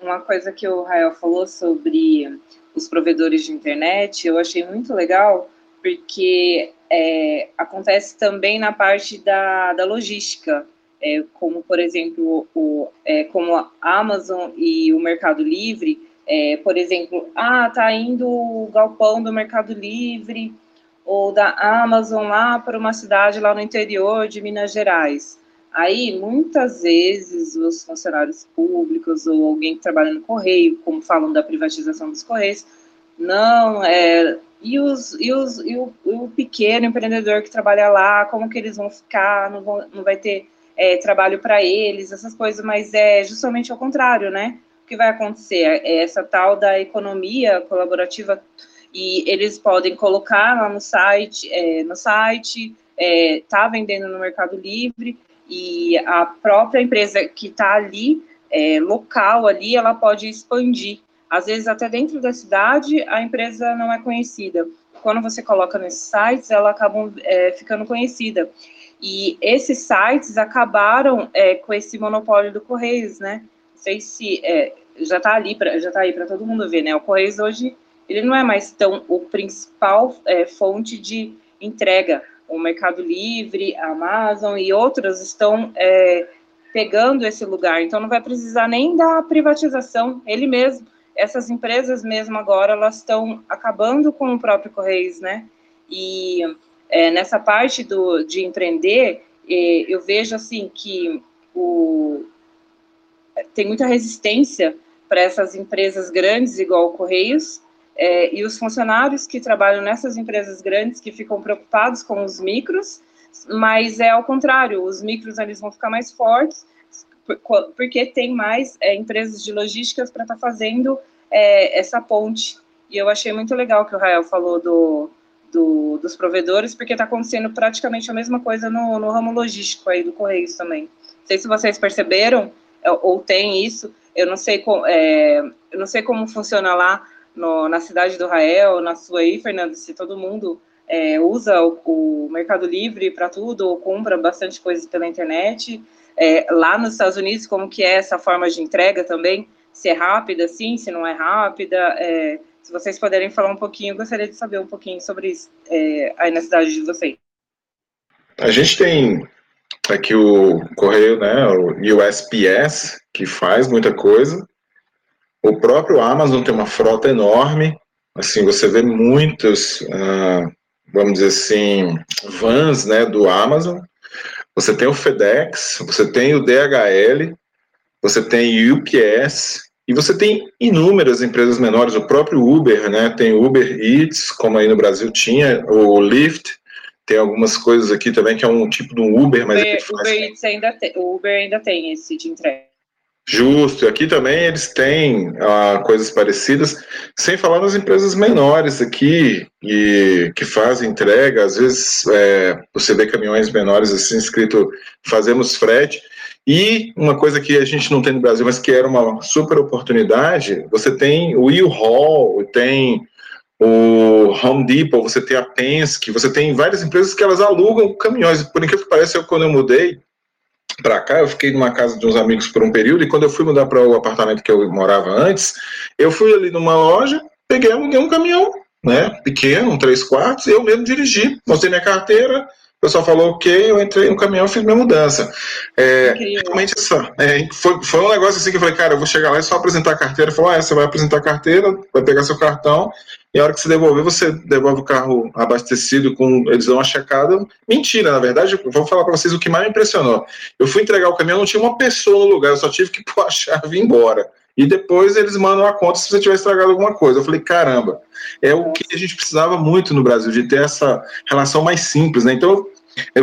uma coisa que o Rael falou sobre os provedores de internet, eu achei muito legal, porque é, acontece também na parte da, da logística, é, como, por exemplo, o, é, como a Amazon e o Mercado Livre, é, por exemplo, ah, tá indo o galpão do Mercado Livre ou da Amazon lá para uma cidade lá no interior de Minas Gerais. Aí, muitas vezes, os funcionários públicos ou alguém que trabalha no correio, como falam da privatização dos correios, não, é, e, os, e, os, e, o, e o pequeno empreendedor que trabalha lá, como que eles vão ficar, não, vão, não vai ter é, trabalho para eles, essas coisas, mas é justamente ao contrário, né? O que vai acontecer? É essa tal da economia colaborativa e eles podem colocar lá no site, é, no site, é, tá vendendo no Mercado Livre e a própria empresa que está ali, é, local ali, ela pode expandir. Às vezes até dentro da cidade a empresa não é conhecida. Quando você coloca nesses sites, ela acabam é, ficando conhecida. E esses sites acabaram é, com esse monopólio do Correios, né? Não sei se é, já está ali, já está aí para todo mundo ver, né? O Correios hoje ele não é mais tão o principal é, fonte de entrega. O Mercado Livre, a Amazon e outras estão é, pegando esse lugar. Então não vai precisar nem da privatização. Ele mesmo, essas empresas mesmo agora, elas estão acabando com o próprio Correios, né? E é, nessa parte do, de empreender, é, eu vejo assim que o, tem muita resistência para essas empresas grandes, igual o Correios, é, e os funcionários que trabalham nessas empresas grandes que ficam preocupados com os micros, mas é ao contrário, os micros eles vão ficar mais fortes porque tem mais é, empresas de logísticas para estar tá fazendo é, essa ponte. E eu achei muito legal que o Rael falou do, do dos provedores, porque está acontecendo praticamente a mesma coisa no, no ramo logístico aí do Correios também. Não sei se vocês perceberam é, ou tem isso. Eu não sei, é, eu não sei como funciona lá, no, na cidade do Rael, na sua aí, Fernando, se todo mundo é, usa o, o, Mercado Livre para tudo, ou compra bastante coisas pela internet. É, lá nos Estados Unidos, como que é essa forma de entrega também? Se é rápida, sim, se não é rápida. É, se vocês puderem falar um pouquinho, gostaria de saber um pouquinho sobre isso é, aí na cidade de vocês. A gente tem aqui o correio, né, o USPS, que faz muita coisa, o próprio Amazon tem uma frota enorme, assim, você vê muitos, uh, vamos dizer assim, vans, né, do Amazon. Você tem o FedEx, você tem o DHL, você tem UPS, e você tem inúmeras empresas menores, o próprio Uber, né? Tem Uber Eats, como aí no Brasil tinha, o Lyft, tem algumas coisas aqui também que é um tipo de um Uber, mas Uber, faz... Uber Eats ainda tem, o Uber ainda tem esse de entrega. Justo, aqui também eles têm ah, coisas parecidas, sem falar nas empresas menores aqui e que fazem entrega, às vezes é, você vê caminhões menores assim escrito fazemos frete, e uma coisa que a gente não tem no Brasil, mas que era uma super oportunidade, você tem o U-Haul, tem o Home Depot, você tem a Penske, você tem várias empresas que elas alugam caminhões. Por incrível que pareça, eu, quando eu mudei para cá, eu fiquei numa casa de uns amigos por um período, e quando eu fui mudar para o apartamento que eu morava antes, eu fui ali numa loja, peguei aluguei um caminhão, né, pequeno, um três quartos, e eu mesmo dirigi, mostrei minha carteira, o pessoal falou ok, eu entrei no caminhão e fiz minha mudança. É, realmente isso, é, foi, foi um negócio assim que eu falei, cara, eu vou chegar lá e só apresentar a carteira. Falou, ah, você vai apresentar a carteira, vai pegar seu cartão, e a hora que você devolver, você devolve o carro abastecido com. Eles dão uma checada. Mentira, na verdade, vou falar para vocês o que mais me impressionou. Eu fui entregar o caminhão, não tinha uma pessoa no lugar, eu só tive que pôr a chave e ir embora. E depois eles mandam a conta se você tiver estragado alguma coisa. Eu falei, caramba, é o que a gente precisava muito no Brasil, de ter essa relação mais simples, né? Então,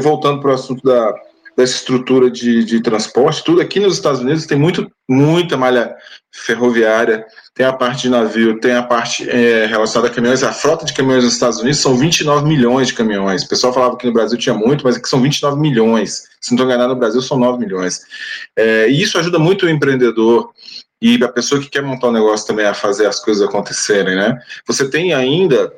voltando para o assunto da, dessa estrutura de, de transporte, tudo aqui nos Estados Unidos tem muito, muita malha ferroviária, tem a parte de navio, tem a parte é, relacionada a caminhões. A frota de caminhões nos Estados Unidos são 29 milhões de caminhões. O pessoal falava que no Brasil tinha muito, mas aqui são 29 milhões. Se não estou enganado, no Brasil são 9 milhões. É, e isso ajuda muito o empreendedor e a pessoa que quer montar um negócio também a fazer as coisas acontecerem, né? Você tem ainda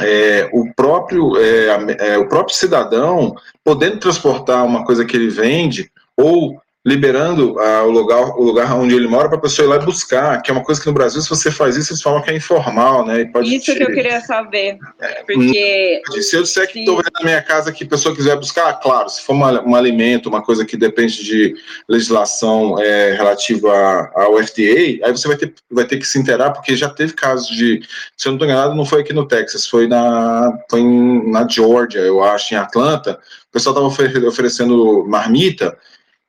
é, o, próprio, é, é, o próprio cidadão podendo transportar uma coisa que ele vende ou liberando ah, o, lugar, o lugar onde ele mora para a pessoa ir lá buscar, que é uma coisa que no Brasil, se você faz isso, eles falam que é informal, né? isso te... que eu queria saber. É, porque. Se eu disser que estou vendo na minha casa que a pessoa quiser buscar, claro, se for uma, um alimento, uma coisa que depende de legislação é, relativa ao FDA, aí você vai ter, vai ter que se inteirar, porque já teve casos de. Se eu não estou enganado, não foi aqui no Texas, foi na, foi em, na Georgia, eu acho, em Atlanta. O pessoal estava oferecendo marmita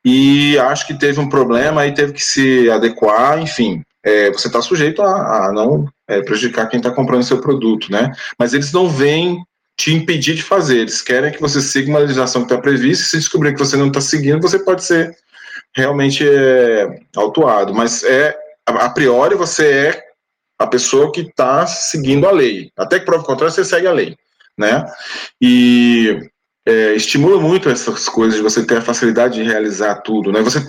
e acho que teve um problema e teve que se adequar, enfim, é, você está sujeito a, a não é, prejudicar quem está comprando seu produto, né? Mas eles não vêm te impedir de fazer, eles querem que você siga uma legislação que está prevista, e se descobrir que você não está seguindo, você pode ser realmente é, autuado, mas é a, a priori você é a pessoa que está seguindo a lei, até que prova contrário, você segue a lei, né? E é, estimula muito essas coisas você ter a facilidade de realizar tudo, né? Você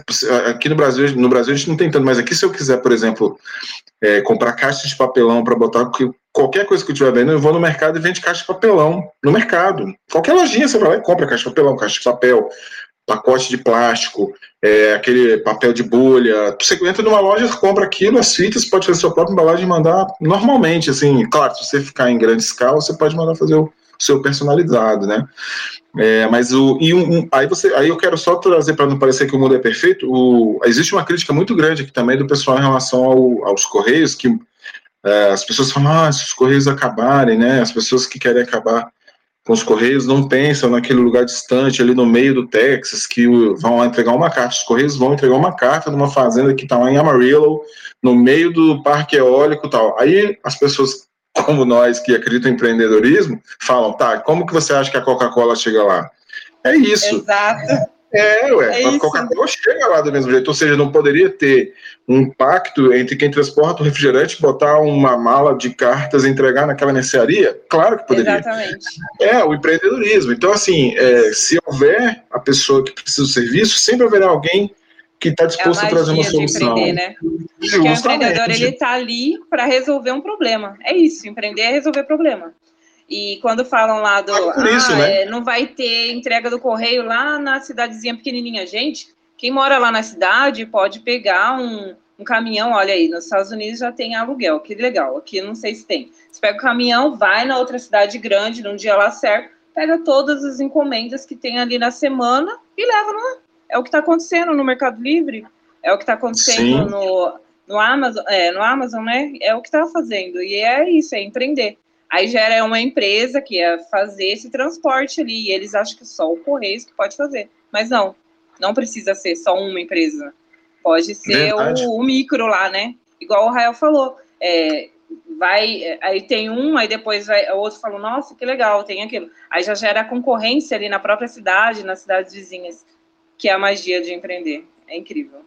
aqui no Brasil, no Brasil a gente não tem tanto, mas aqui se eu quiser, por exemplo, é, comprar caixa de papelão para botar qualquer coisa que eu estiver vendo, eu vou no mercado e vende caixa de papelão no mercado. Qualquer lojinha você vai lá e compra caixa de papelão, caixa de papel, pacote de plástico, é, aquele papel de bolha. Você entra numa loja, compra aquilo, as fitas, pode fazer sua própria embalagem e mandar normalmente, assim. Claro, se você ficar em grande escala, você pode mandar fazer o seu personalizado, né? É, mas o e um, um, aí você aí eu quero só trazer para não parecer que o mundo é perfeito. O, existe uma crítica muito grande aqui também do pessoal em relação ao, aos correios que é, as pessoas falam ah, se os correios acabarem, né? As pessoas que querem acabar com os correios não pensam naquele lugar distante ali no meio do Texas que vão entregar uma carta. Os correios vão entregar uma carta numa fazenda que está lá em Amarillo, no meio do parque eólico, tal. Aí as pessoas como nós que acreditam em empreendedorismo, falam, tá, como que você acha que a Coca-Cola chega lá? É isso. Exato. É, ué, é a Coca-Cola chega lá do mesmo jeito, ou seja, não poderia ter um pacto entre quem transporta o refrigerante, botar uma mala de cartas e entregar naquela mercearia? Claro que poderia. Exatamente. É, o empreendedorismo. Então, assim, é, se houver a pessoa que precisa do serviço, sempre haverá alguém que está disposto é a, a, trazer uma solução. Empreender, né? Porque o empreendedor ele está ali para resolver um problema. É isso, empreender é resolver problema. E quando falam lá do ah, isso, ah, né? é, não vai ter entrega do correio lá na cidadezinha pequenininha, gente, quem mora lá na cidade pode pegar um, um caminhão, olha aí, nos Estados Unidos já tem aluguel, que legal, aqui não sei se tem. Você pega o caminhão, vai na outra cidade grande, num dia lá certo, pega todas as encomendas que tem ali na semana e leva lá. É o que está acontecendo no Mercado Livre, é o que está acontecendo no, no, Amazon, é, no Amazon, né? É o que está fazendo. E é isso, é empreender. Aí gera uma empresa que é fazer esse transporte ali, e eles acham que só o Correios que pode fazer. Mas não, não precisa ser só uma empresa. Pode ser o, o, micro lá, né? Igual o Rael falou. É, vai, aí tem um, aí depois vai, o outro fala, nossa, que legal, tem aquilo. Aí já gera concorrência ali na própria cidade, nas cidades vizinhas, que é a magia de empreender. É incrível.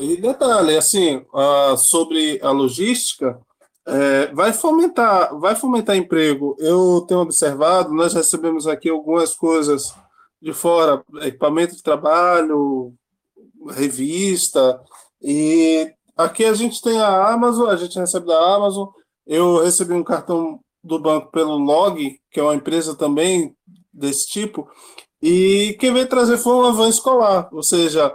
E detalhe, assim, sobre a logística, é, vai fomentar, vai fomentar emprego. Eu tenho observado, nós recebemos aqui algumas coisas de fora, equipamento de trabalho, revista, e aqui a gente tem a Amazon, a gente recebe da Amazon. Eu recebi um cartão do banco pelo Log, que é uma empresa também desse tipo, e quem veio trazer foi uma van escolar, ou seja,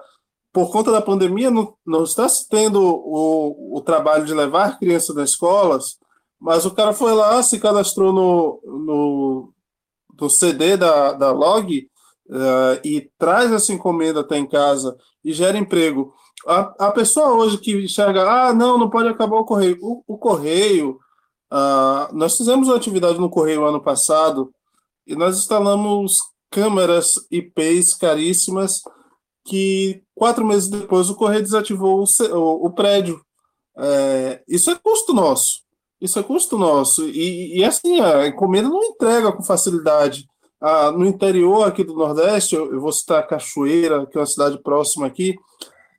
por conta da pandemia, não, não está se tendo o, o trabalho de levar crianças nas escolas, mas o cara foi lá, se cadastrou no, no, no CD da, da Log uh, e traz essa encomenda até em casa e gera emprego. A, a pessoa hoje que enxerga, ah, não, não pode acabar o correio. O, o correio, uh, nós fizemos uma atividade no correio ano passado e nós instalamos câmeras IPs caríssimas que quatro meses depois o Correio desativou o, o, prédio. É, isso é custo nosso. Isso é custo nosso. E, e assim, a encomenda não entrega com facilidade. Ah, no interior aqui do Nordeste, eu, eu, vou citar Cachoeira, que é uma cidade próxima aqui,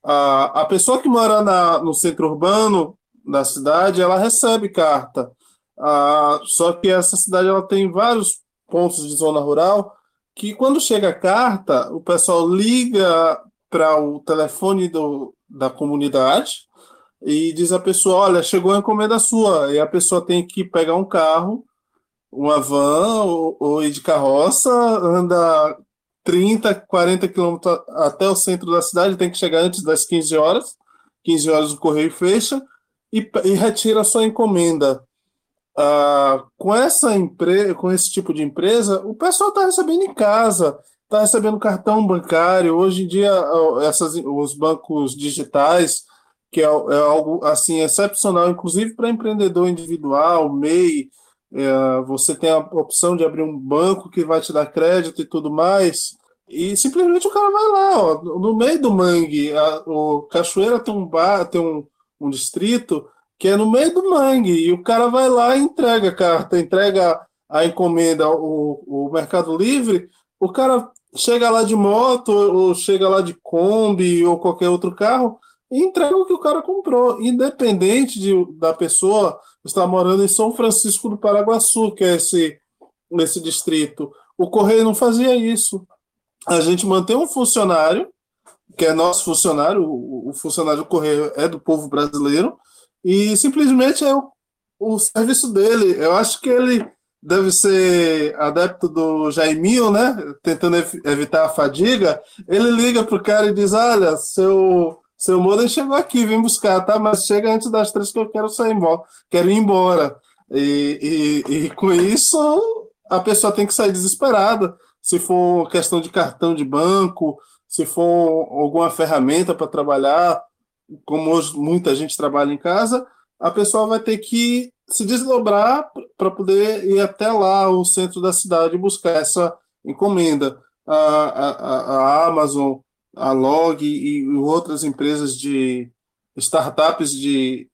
a, a pessoa que mora na, no centro urbano da cidade, ela recebe carta. Ah, só que essa cidade ela tem vários pontos de zona rural que quando chega a carta, o pessoal liga para o telefone do, da comunidade e diz a pessoa, olha, chegou a encomenda sua, e a pessoa tem que pegar um carro, uma van ou, ou ir de carroça, anda 30, 40 quilômetros até o centro da cidade, tem que chegar antes das 15 horas, 15 horas o correio fecha, e, e retira a sua encomenda. Ah, com essa empresa, com esse tipo de empresa, o pessoal está recebendo em casa, está recebendo cartão bancário. Hoje em dia, essas, os bancos digitais, que é, é algo assim excepcional, inclusive para empreendedor individual, MEI, é, você tem a opção de abrir um banco que vai te dar crédito e tudo mais. E simplesmente o cara vai lá, ó, no meio do mangue, a, o Cachoeira tem um bar, tem um, um distrito que é no meio do mangue, e o cara vai lá e entrega a carta, entrega a encomenda o, o Mercado Livre, o cara chega lá de moto, ou chega lá de Kombi, ou qualquer outro carro, e entrega o que o cara comprou, independente de, da pessoa estar morando em São Francisco do Paraguaçu, que é esse, esse distrito. O Correio não fazia isso. A gente mantém um funcionário, que é nosso funcionário, o, o funcionário do Correio é do povo brasileiro, e simplesmente é o, o serviço dele. Eu acho que ele deve ser adepto do Jaiminho, né? Tentando evitar a fadiga. Ele liga pro cara e diz: Olha, seu, seu modem chegou aqui, vem buscar, tá? Mas chega antes das três que eu quero sair embora, quero ir embora. E, e, e com isso, a pessoa tem que sair desesperada. Se for questão de cartão de banco, se for alguma ferramenta para trabalhar, como hoje muita gente trabalha em casa, a pessoa vai ter que se desdobrar para poder ir até lá, o centro da cidade, buscar essa encomenda. A, a, a Amazon, a Log e outras empresas de startups de,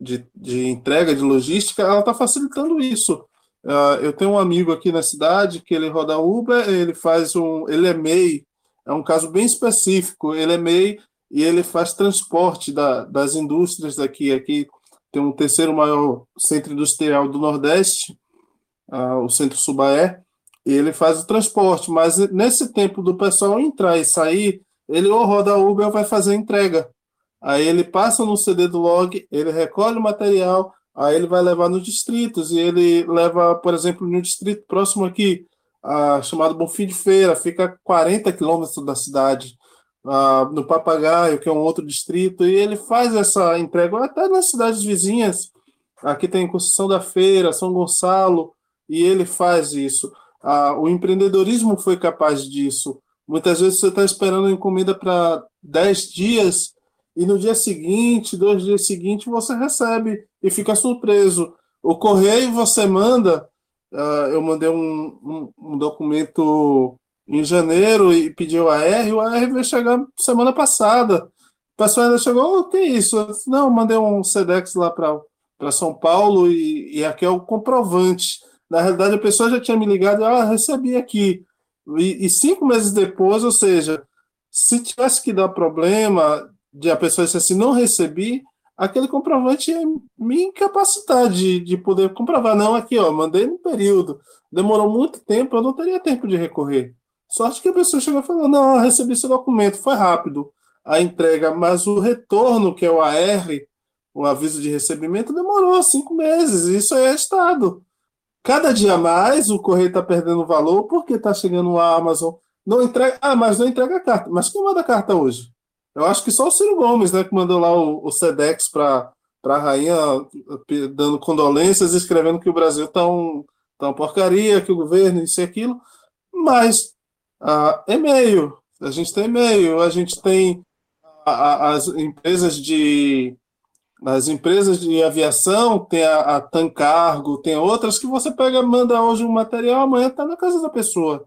de, de entrega, de logística, ela está facilitando isso. Uh, eu tenho um amigo aqui na cidade que ele roda Uber, ele faz um, ele é MEI, é um caso bem específico. Ele é MEI e ele faz transporte da, das indústrias daqui. Aqui tem um terceiro maior centro industrial do Nordeste, uh, o Centro Subaé, e ele faz o transporte, mas nesse tempo do pessoal entrar e sair, ele ou roda Uber ou vai fazer entrega. Aí ele passa no CD do log, ele recolhe o material, aí ele vai levar nos distritos, e ele leva, por exemplo, no distrito próximo aqui, uh, chamado Bonfim de Feira, fica a 40 quilômetros da cidade no Papagaio, que é um outro distrito, e ele faz essa entrega até nas cidades vizinhas. Aqui tem Conceição da Feira, São Gonçalo, e ele faz isso. O empreendedorismo foi capaz disso. Muitas vezes você está esperando encomenda para 10 dias e no dia seguinte, dois dias seguintes, você recebe e fica surpreso. O correio você manda. Uh, eu mandei um, um, um documento em janeiro e pediu a R, o AR veio chegar semana passada. pessoal ainda chegou, o que é isso? Disse, não, mandei um SEDEX lá para São Paulo e, e aqui é o comprovante. Na realidade, a pessoa já tinha me ligado, ah, recebi aqui. E, e, cinco meses depois, ou seja, se tivesse que dar problema de a pessoa dizer assim, não recebi, aquele comprovante ia me incapacitar de, de poder comprovar. Não, aqui, ó, mandei no período. Demorou muito tempo, eu não teria tempo de recorrer. Sorte que a pessoa chegou e falou: não, recebi esse documento, foi rápido a entrega, mas o retorno, que é o AR, o aviso de recebimento, demorou cinco meses. Isso é Estado. Cada dia mais o correio está perdendo valor porque está chegando a Amazon. Não entrega. Ah, mas não entrega a carta. Mas quem manda a carta hoje? Eu acho que só o Ciro Gomes, né, que mandou lá o, o SEDEX para a rainha, dando condolências, escrevendo que o Brasil está um, tá uma porcaria, que o governo, isso e aquilo. Mas ah, e-mail, a gente tem e-mail, a gente tem a, a, as empresas de as empresas de aviação, tem a, a Tancargo, tem outras que você pega, manda hoje um material, amanhã está na casa da pessoa.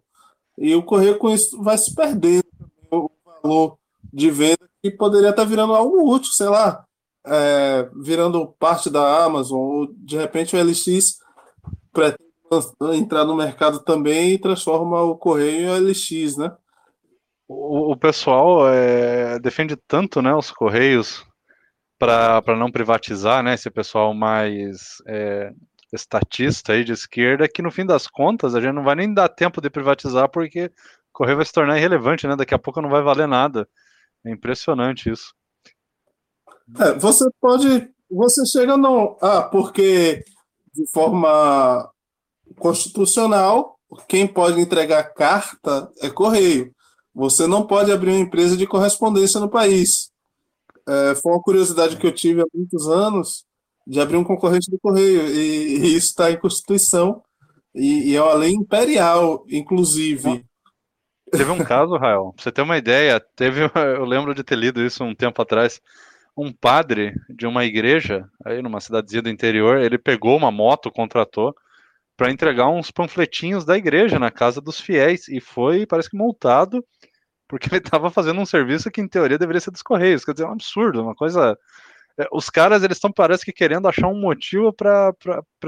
E o correio com isso vai se perdendo o valor de venda que poderia estar tá virando algo útil, sei lá, é, virando parte da Amazon, ou de repente o LX pretende entrar no mercado também e transforma o correio em LX, né? O, o pessoal é, defende tanto né, os correios para não privatizar, né? Esse pessoal mais é, estatista aí de esquerda, que no fim das contas a gente não vai nem dar tempo de privatizar porque o correio vai se tornar irrelevante, né? Daqui a pouco não vai valer nada. É impressionante isso. É, você pode. Você chega não. Ah, porque de forma constitucional, quem pode entregar carta é correio. Você não pode abrir uma empresa de correspondência no país. É, foi uma curiosidade que eu tive há muitos anos de abrir um concorrente do correio, e, e isso está em Constituição, e, e, é uma lei imperial, inclusive. Teve um caso, Rael, pra você ter uma ideia, teve, eu lembro de ter lido isso um tempo atrás, um padre de uma igreja, aí numa cidadezinha do interior, ele pegou uma moto, contratou, para entregar uns panfletinhos da igreja na casa dos fiéis e foi, parece que multado, porque ele estava fazendo um serviço que em teoria deveria ser dos correios, quer dizer, é um absurdo, uma coisa é, os caras eles estão parece que querendo achar um motivo para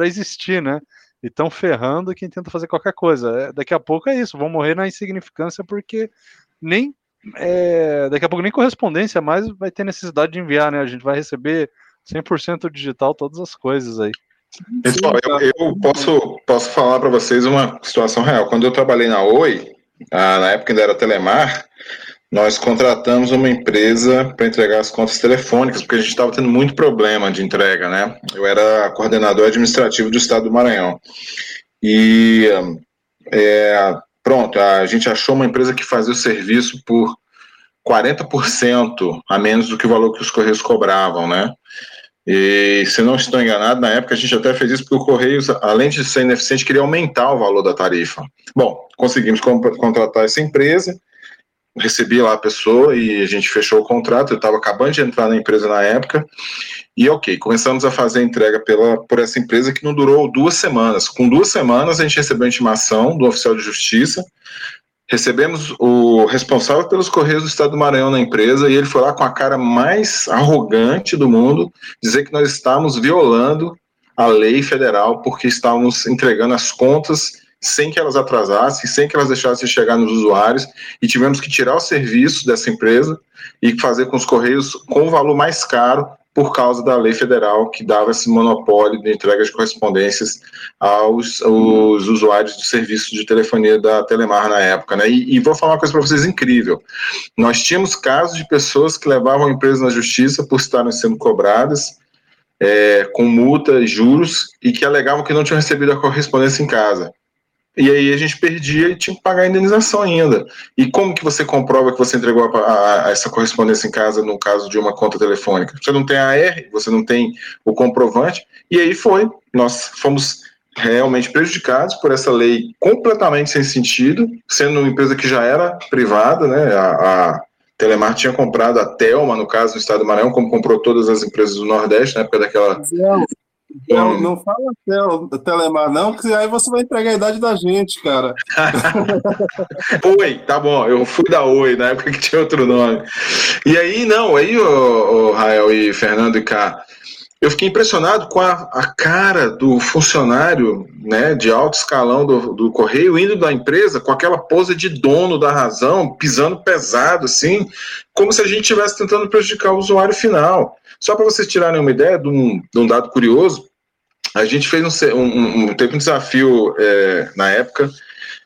existir, né? E estão ferrando quem tenta fazer qualquer coisa. É, daqui a pouco é isso, vão morrer na insignificância porque nem é, daqui a pouco nem correspondência mais vai ter necessidade de enviar, né? A gente vai receber 100% digital todas as coisas aí. Pessoal, eu, eu posso, posso falar para vocês uma situação real. Quando eu trabalhei na Oi, ah, na época ainda era Telemar, nós contratamos uma empresa para entregar as contas telefônicas, porque a gente estava tendo muito problema de entrega, né? Eu era coordenador administrativo do estado do Maranhão. E é, pronto, a gente achou uma empresa que fazia o serviço por 40% a menos do que o valor que os Correios cobravam, né? E se não estou enganado, na época a gente até fez isso porque o Correios, além de ser ineficiente, queria aumentar o valor da tarifa. Bom, conseguimos contratar essa empresa recebi lá a pessoa e a gente fechou o contrato. Eu estava acabando de entrar na empresa na época. E ok, começamos a fazer a entrega pela, por essa empresa que não durou duas semanas. Com duas semanas, a gente recebeu a intimação do oficial de justiça. Recebemos o responsável pelos Correios do Estado do Maranhão na empresa e ele foi lá com a cara mais arrogante do mundo dizer que nós estávamos violando a lei federal porque estávamos entregando as contas sem que elas atrasassem, sem que elas deixassem chegar nos usuários, e tivemos que tirar o serviço dessa empresa e fazer com os Correios com um valor mais caro por causa da lei federal que dava esse monopólio de entrega de correspondências aos, aos usuários do serviço de telefonia da Telemar na época. Né? E, e vou falar uma coisa para vocês incrível. Nós tínhamos casos de pessoas que levavam a empresa na justiça por estarem sendo cobradas é, com multa juros e que alegavam que não tinham recebido a correspondência em casa. E aí a gente perdia e tinha que pagar a indenização ainda. E como que você comprova que você entregou a, a, a essa correspondência em casa no caso de uma conta telefônica? Você não tem a AR, você não tem o comprovante. E aí foi, nós fomos realmente prejudicados por essa lei completamente sem sentido, sendo uma empresa que já era privada, né? A, a Telemar tinha comprado a Telma, no caso do estado do Maranhão, como comprou todas as empresas do Nordeste, na época daquela Não, não fala tel, Telemar, não, que aí você vai entregar a idade da gente, cara. Oi, tá bom, eu fui da Oi, na época que tinha outro nome. E aí, não, aí, o, o Rael e Fernando e Cá, eu fiquei impressionado com a, a, cara do funcionário né, de alto escalão do, do, Correio indo da empresa com aquela pose de dono da razão, pisando pesado, assim, como se a gente estivesse tentando prejudicar o usuário final. Só para vocês tirarem uma ideia de um, de um, dado curioso, a gente fez um, um, um teve um desafio é, na época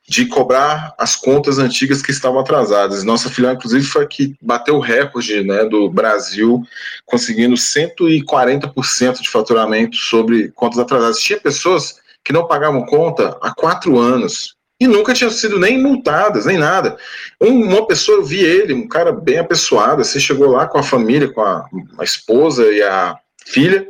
de cobrar as contas antigas que estavam atrasadas. Nossa filial, inclusive, foi a que bateu o recorde né, do Brasil, conseguindo 140% de faturamento sobre contas atrasadas. Tinha pessoas que não pagavam conta há quatro anos e nunca tinham sido nem multadas, nem nada. Um, uma pessoa, eu vi ele, um cara bem apessoado, assim, chegou lá com a família, com a, a esposa e a filha,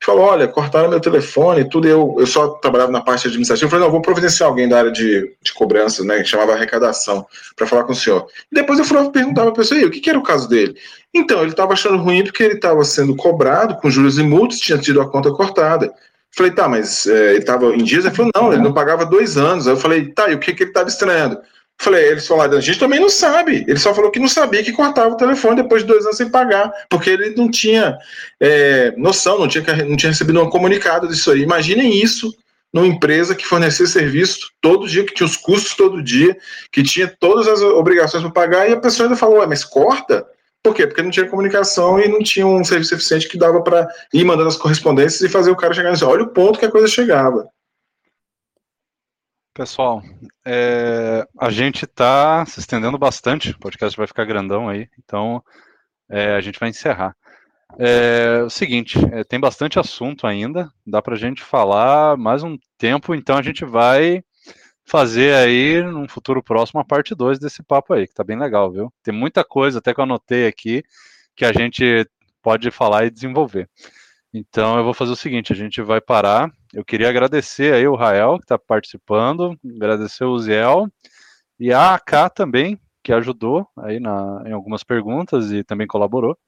e falou: Olha, cortaram meu telefone tudo. Eu, eu só trabalhava na parte administrativa. Eu falei: Não, vou providenciar alguém da área de, de cobrança, né, que chamava arrecadação, para falar com o senhor. E depois eu fui perguntar para a pessoa: o que, que era o caso dele? Então, ele estava achando ruim porque ele estava sendo cobrado com juros e multas, tinha tido a conta cortada. Falei, tá, mas é, ele estava em dias? Ele falou, não, ele não pagava dois anos. Aí eu falei, tá, e o que, que ele estava estranhando? Falei, eles falaram, a gente também não sabe. Ele só falou que não sabia que cortava o telefone depois de dois anos sem pagar, porque ele não tinha é, noção, não tinha, não tinha recebido um comunicado disso aí. Imaginem isso numa empresa que fornecia serviço todo dia, que tinha os custos todo dia, que tinha todas as obrigações para pagar, e a pessoa ainda falou, mas corta? Por quê? Porque não tinha comunicação e não tinha um serviço eficiente que dava para ir mandando as correspondências e fazer o cara chegar nesse. Olha o ponto que a coisa chegava. Pessoal, é, a gente está se estendendo bastante, o podcast vai ficar grandão aí, então é, a gente vai encerrar. É, o seguinte, é, tem bastante assunto ainda, dá para a gente falar mais um tempo, então a gente vai fazer aí, num futuro próximo, a parte 2 desse papo aí, que tá bem legal, viu? Tem muita coisa, até que eu anotei aqui, que a gente pode falar e desenvolver. Então eu vou fazer o seguinte, a gente vai parar. Eu queria agradecer aí o Rael, que está participando, agradecer o Ziel e a AK também, que ajudou aí na, em algumas perguntas e também colaborou.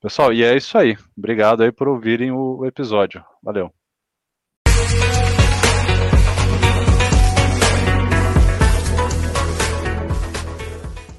Pessoal, e é isso aí. Obrigado aí por ouvirem o episódio. Valeu.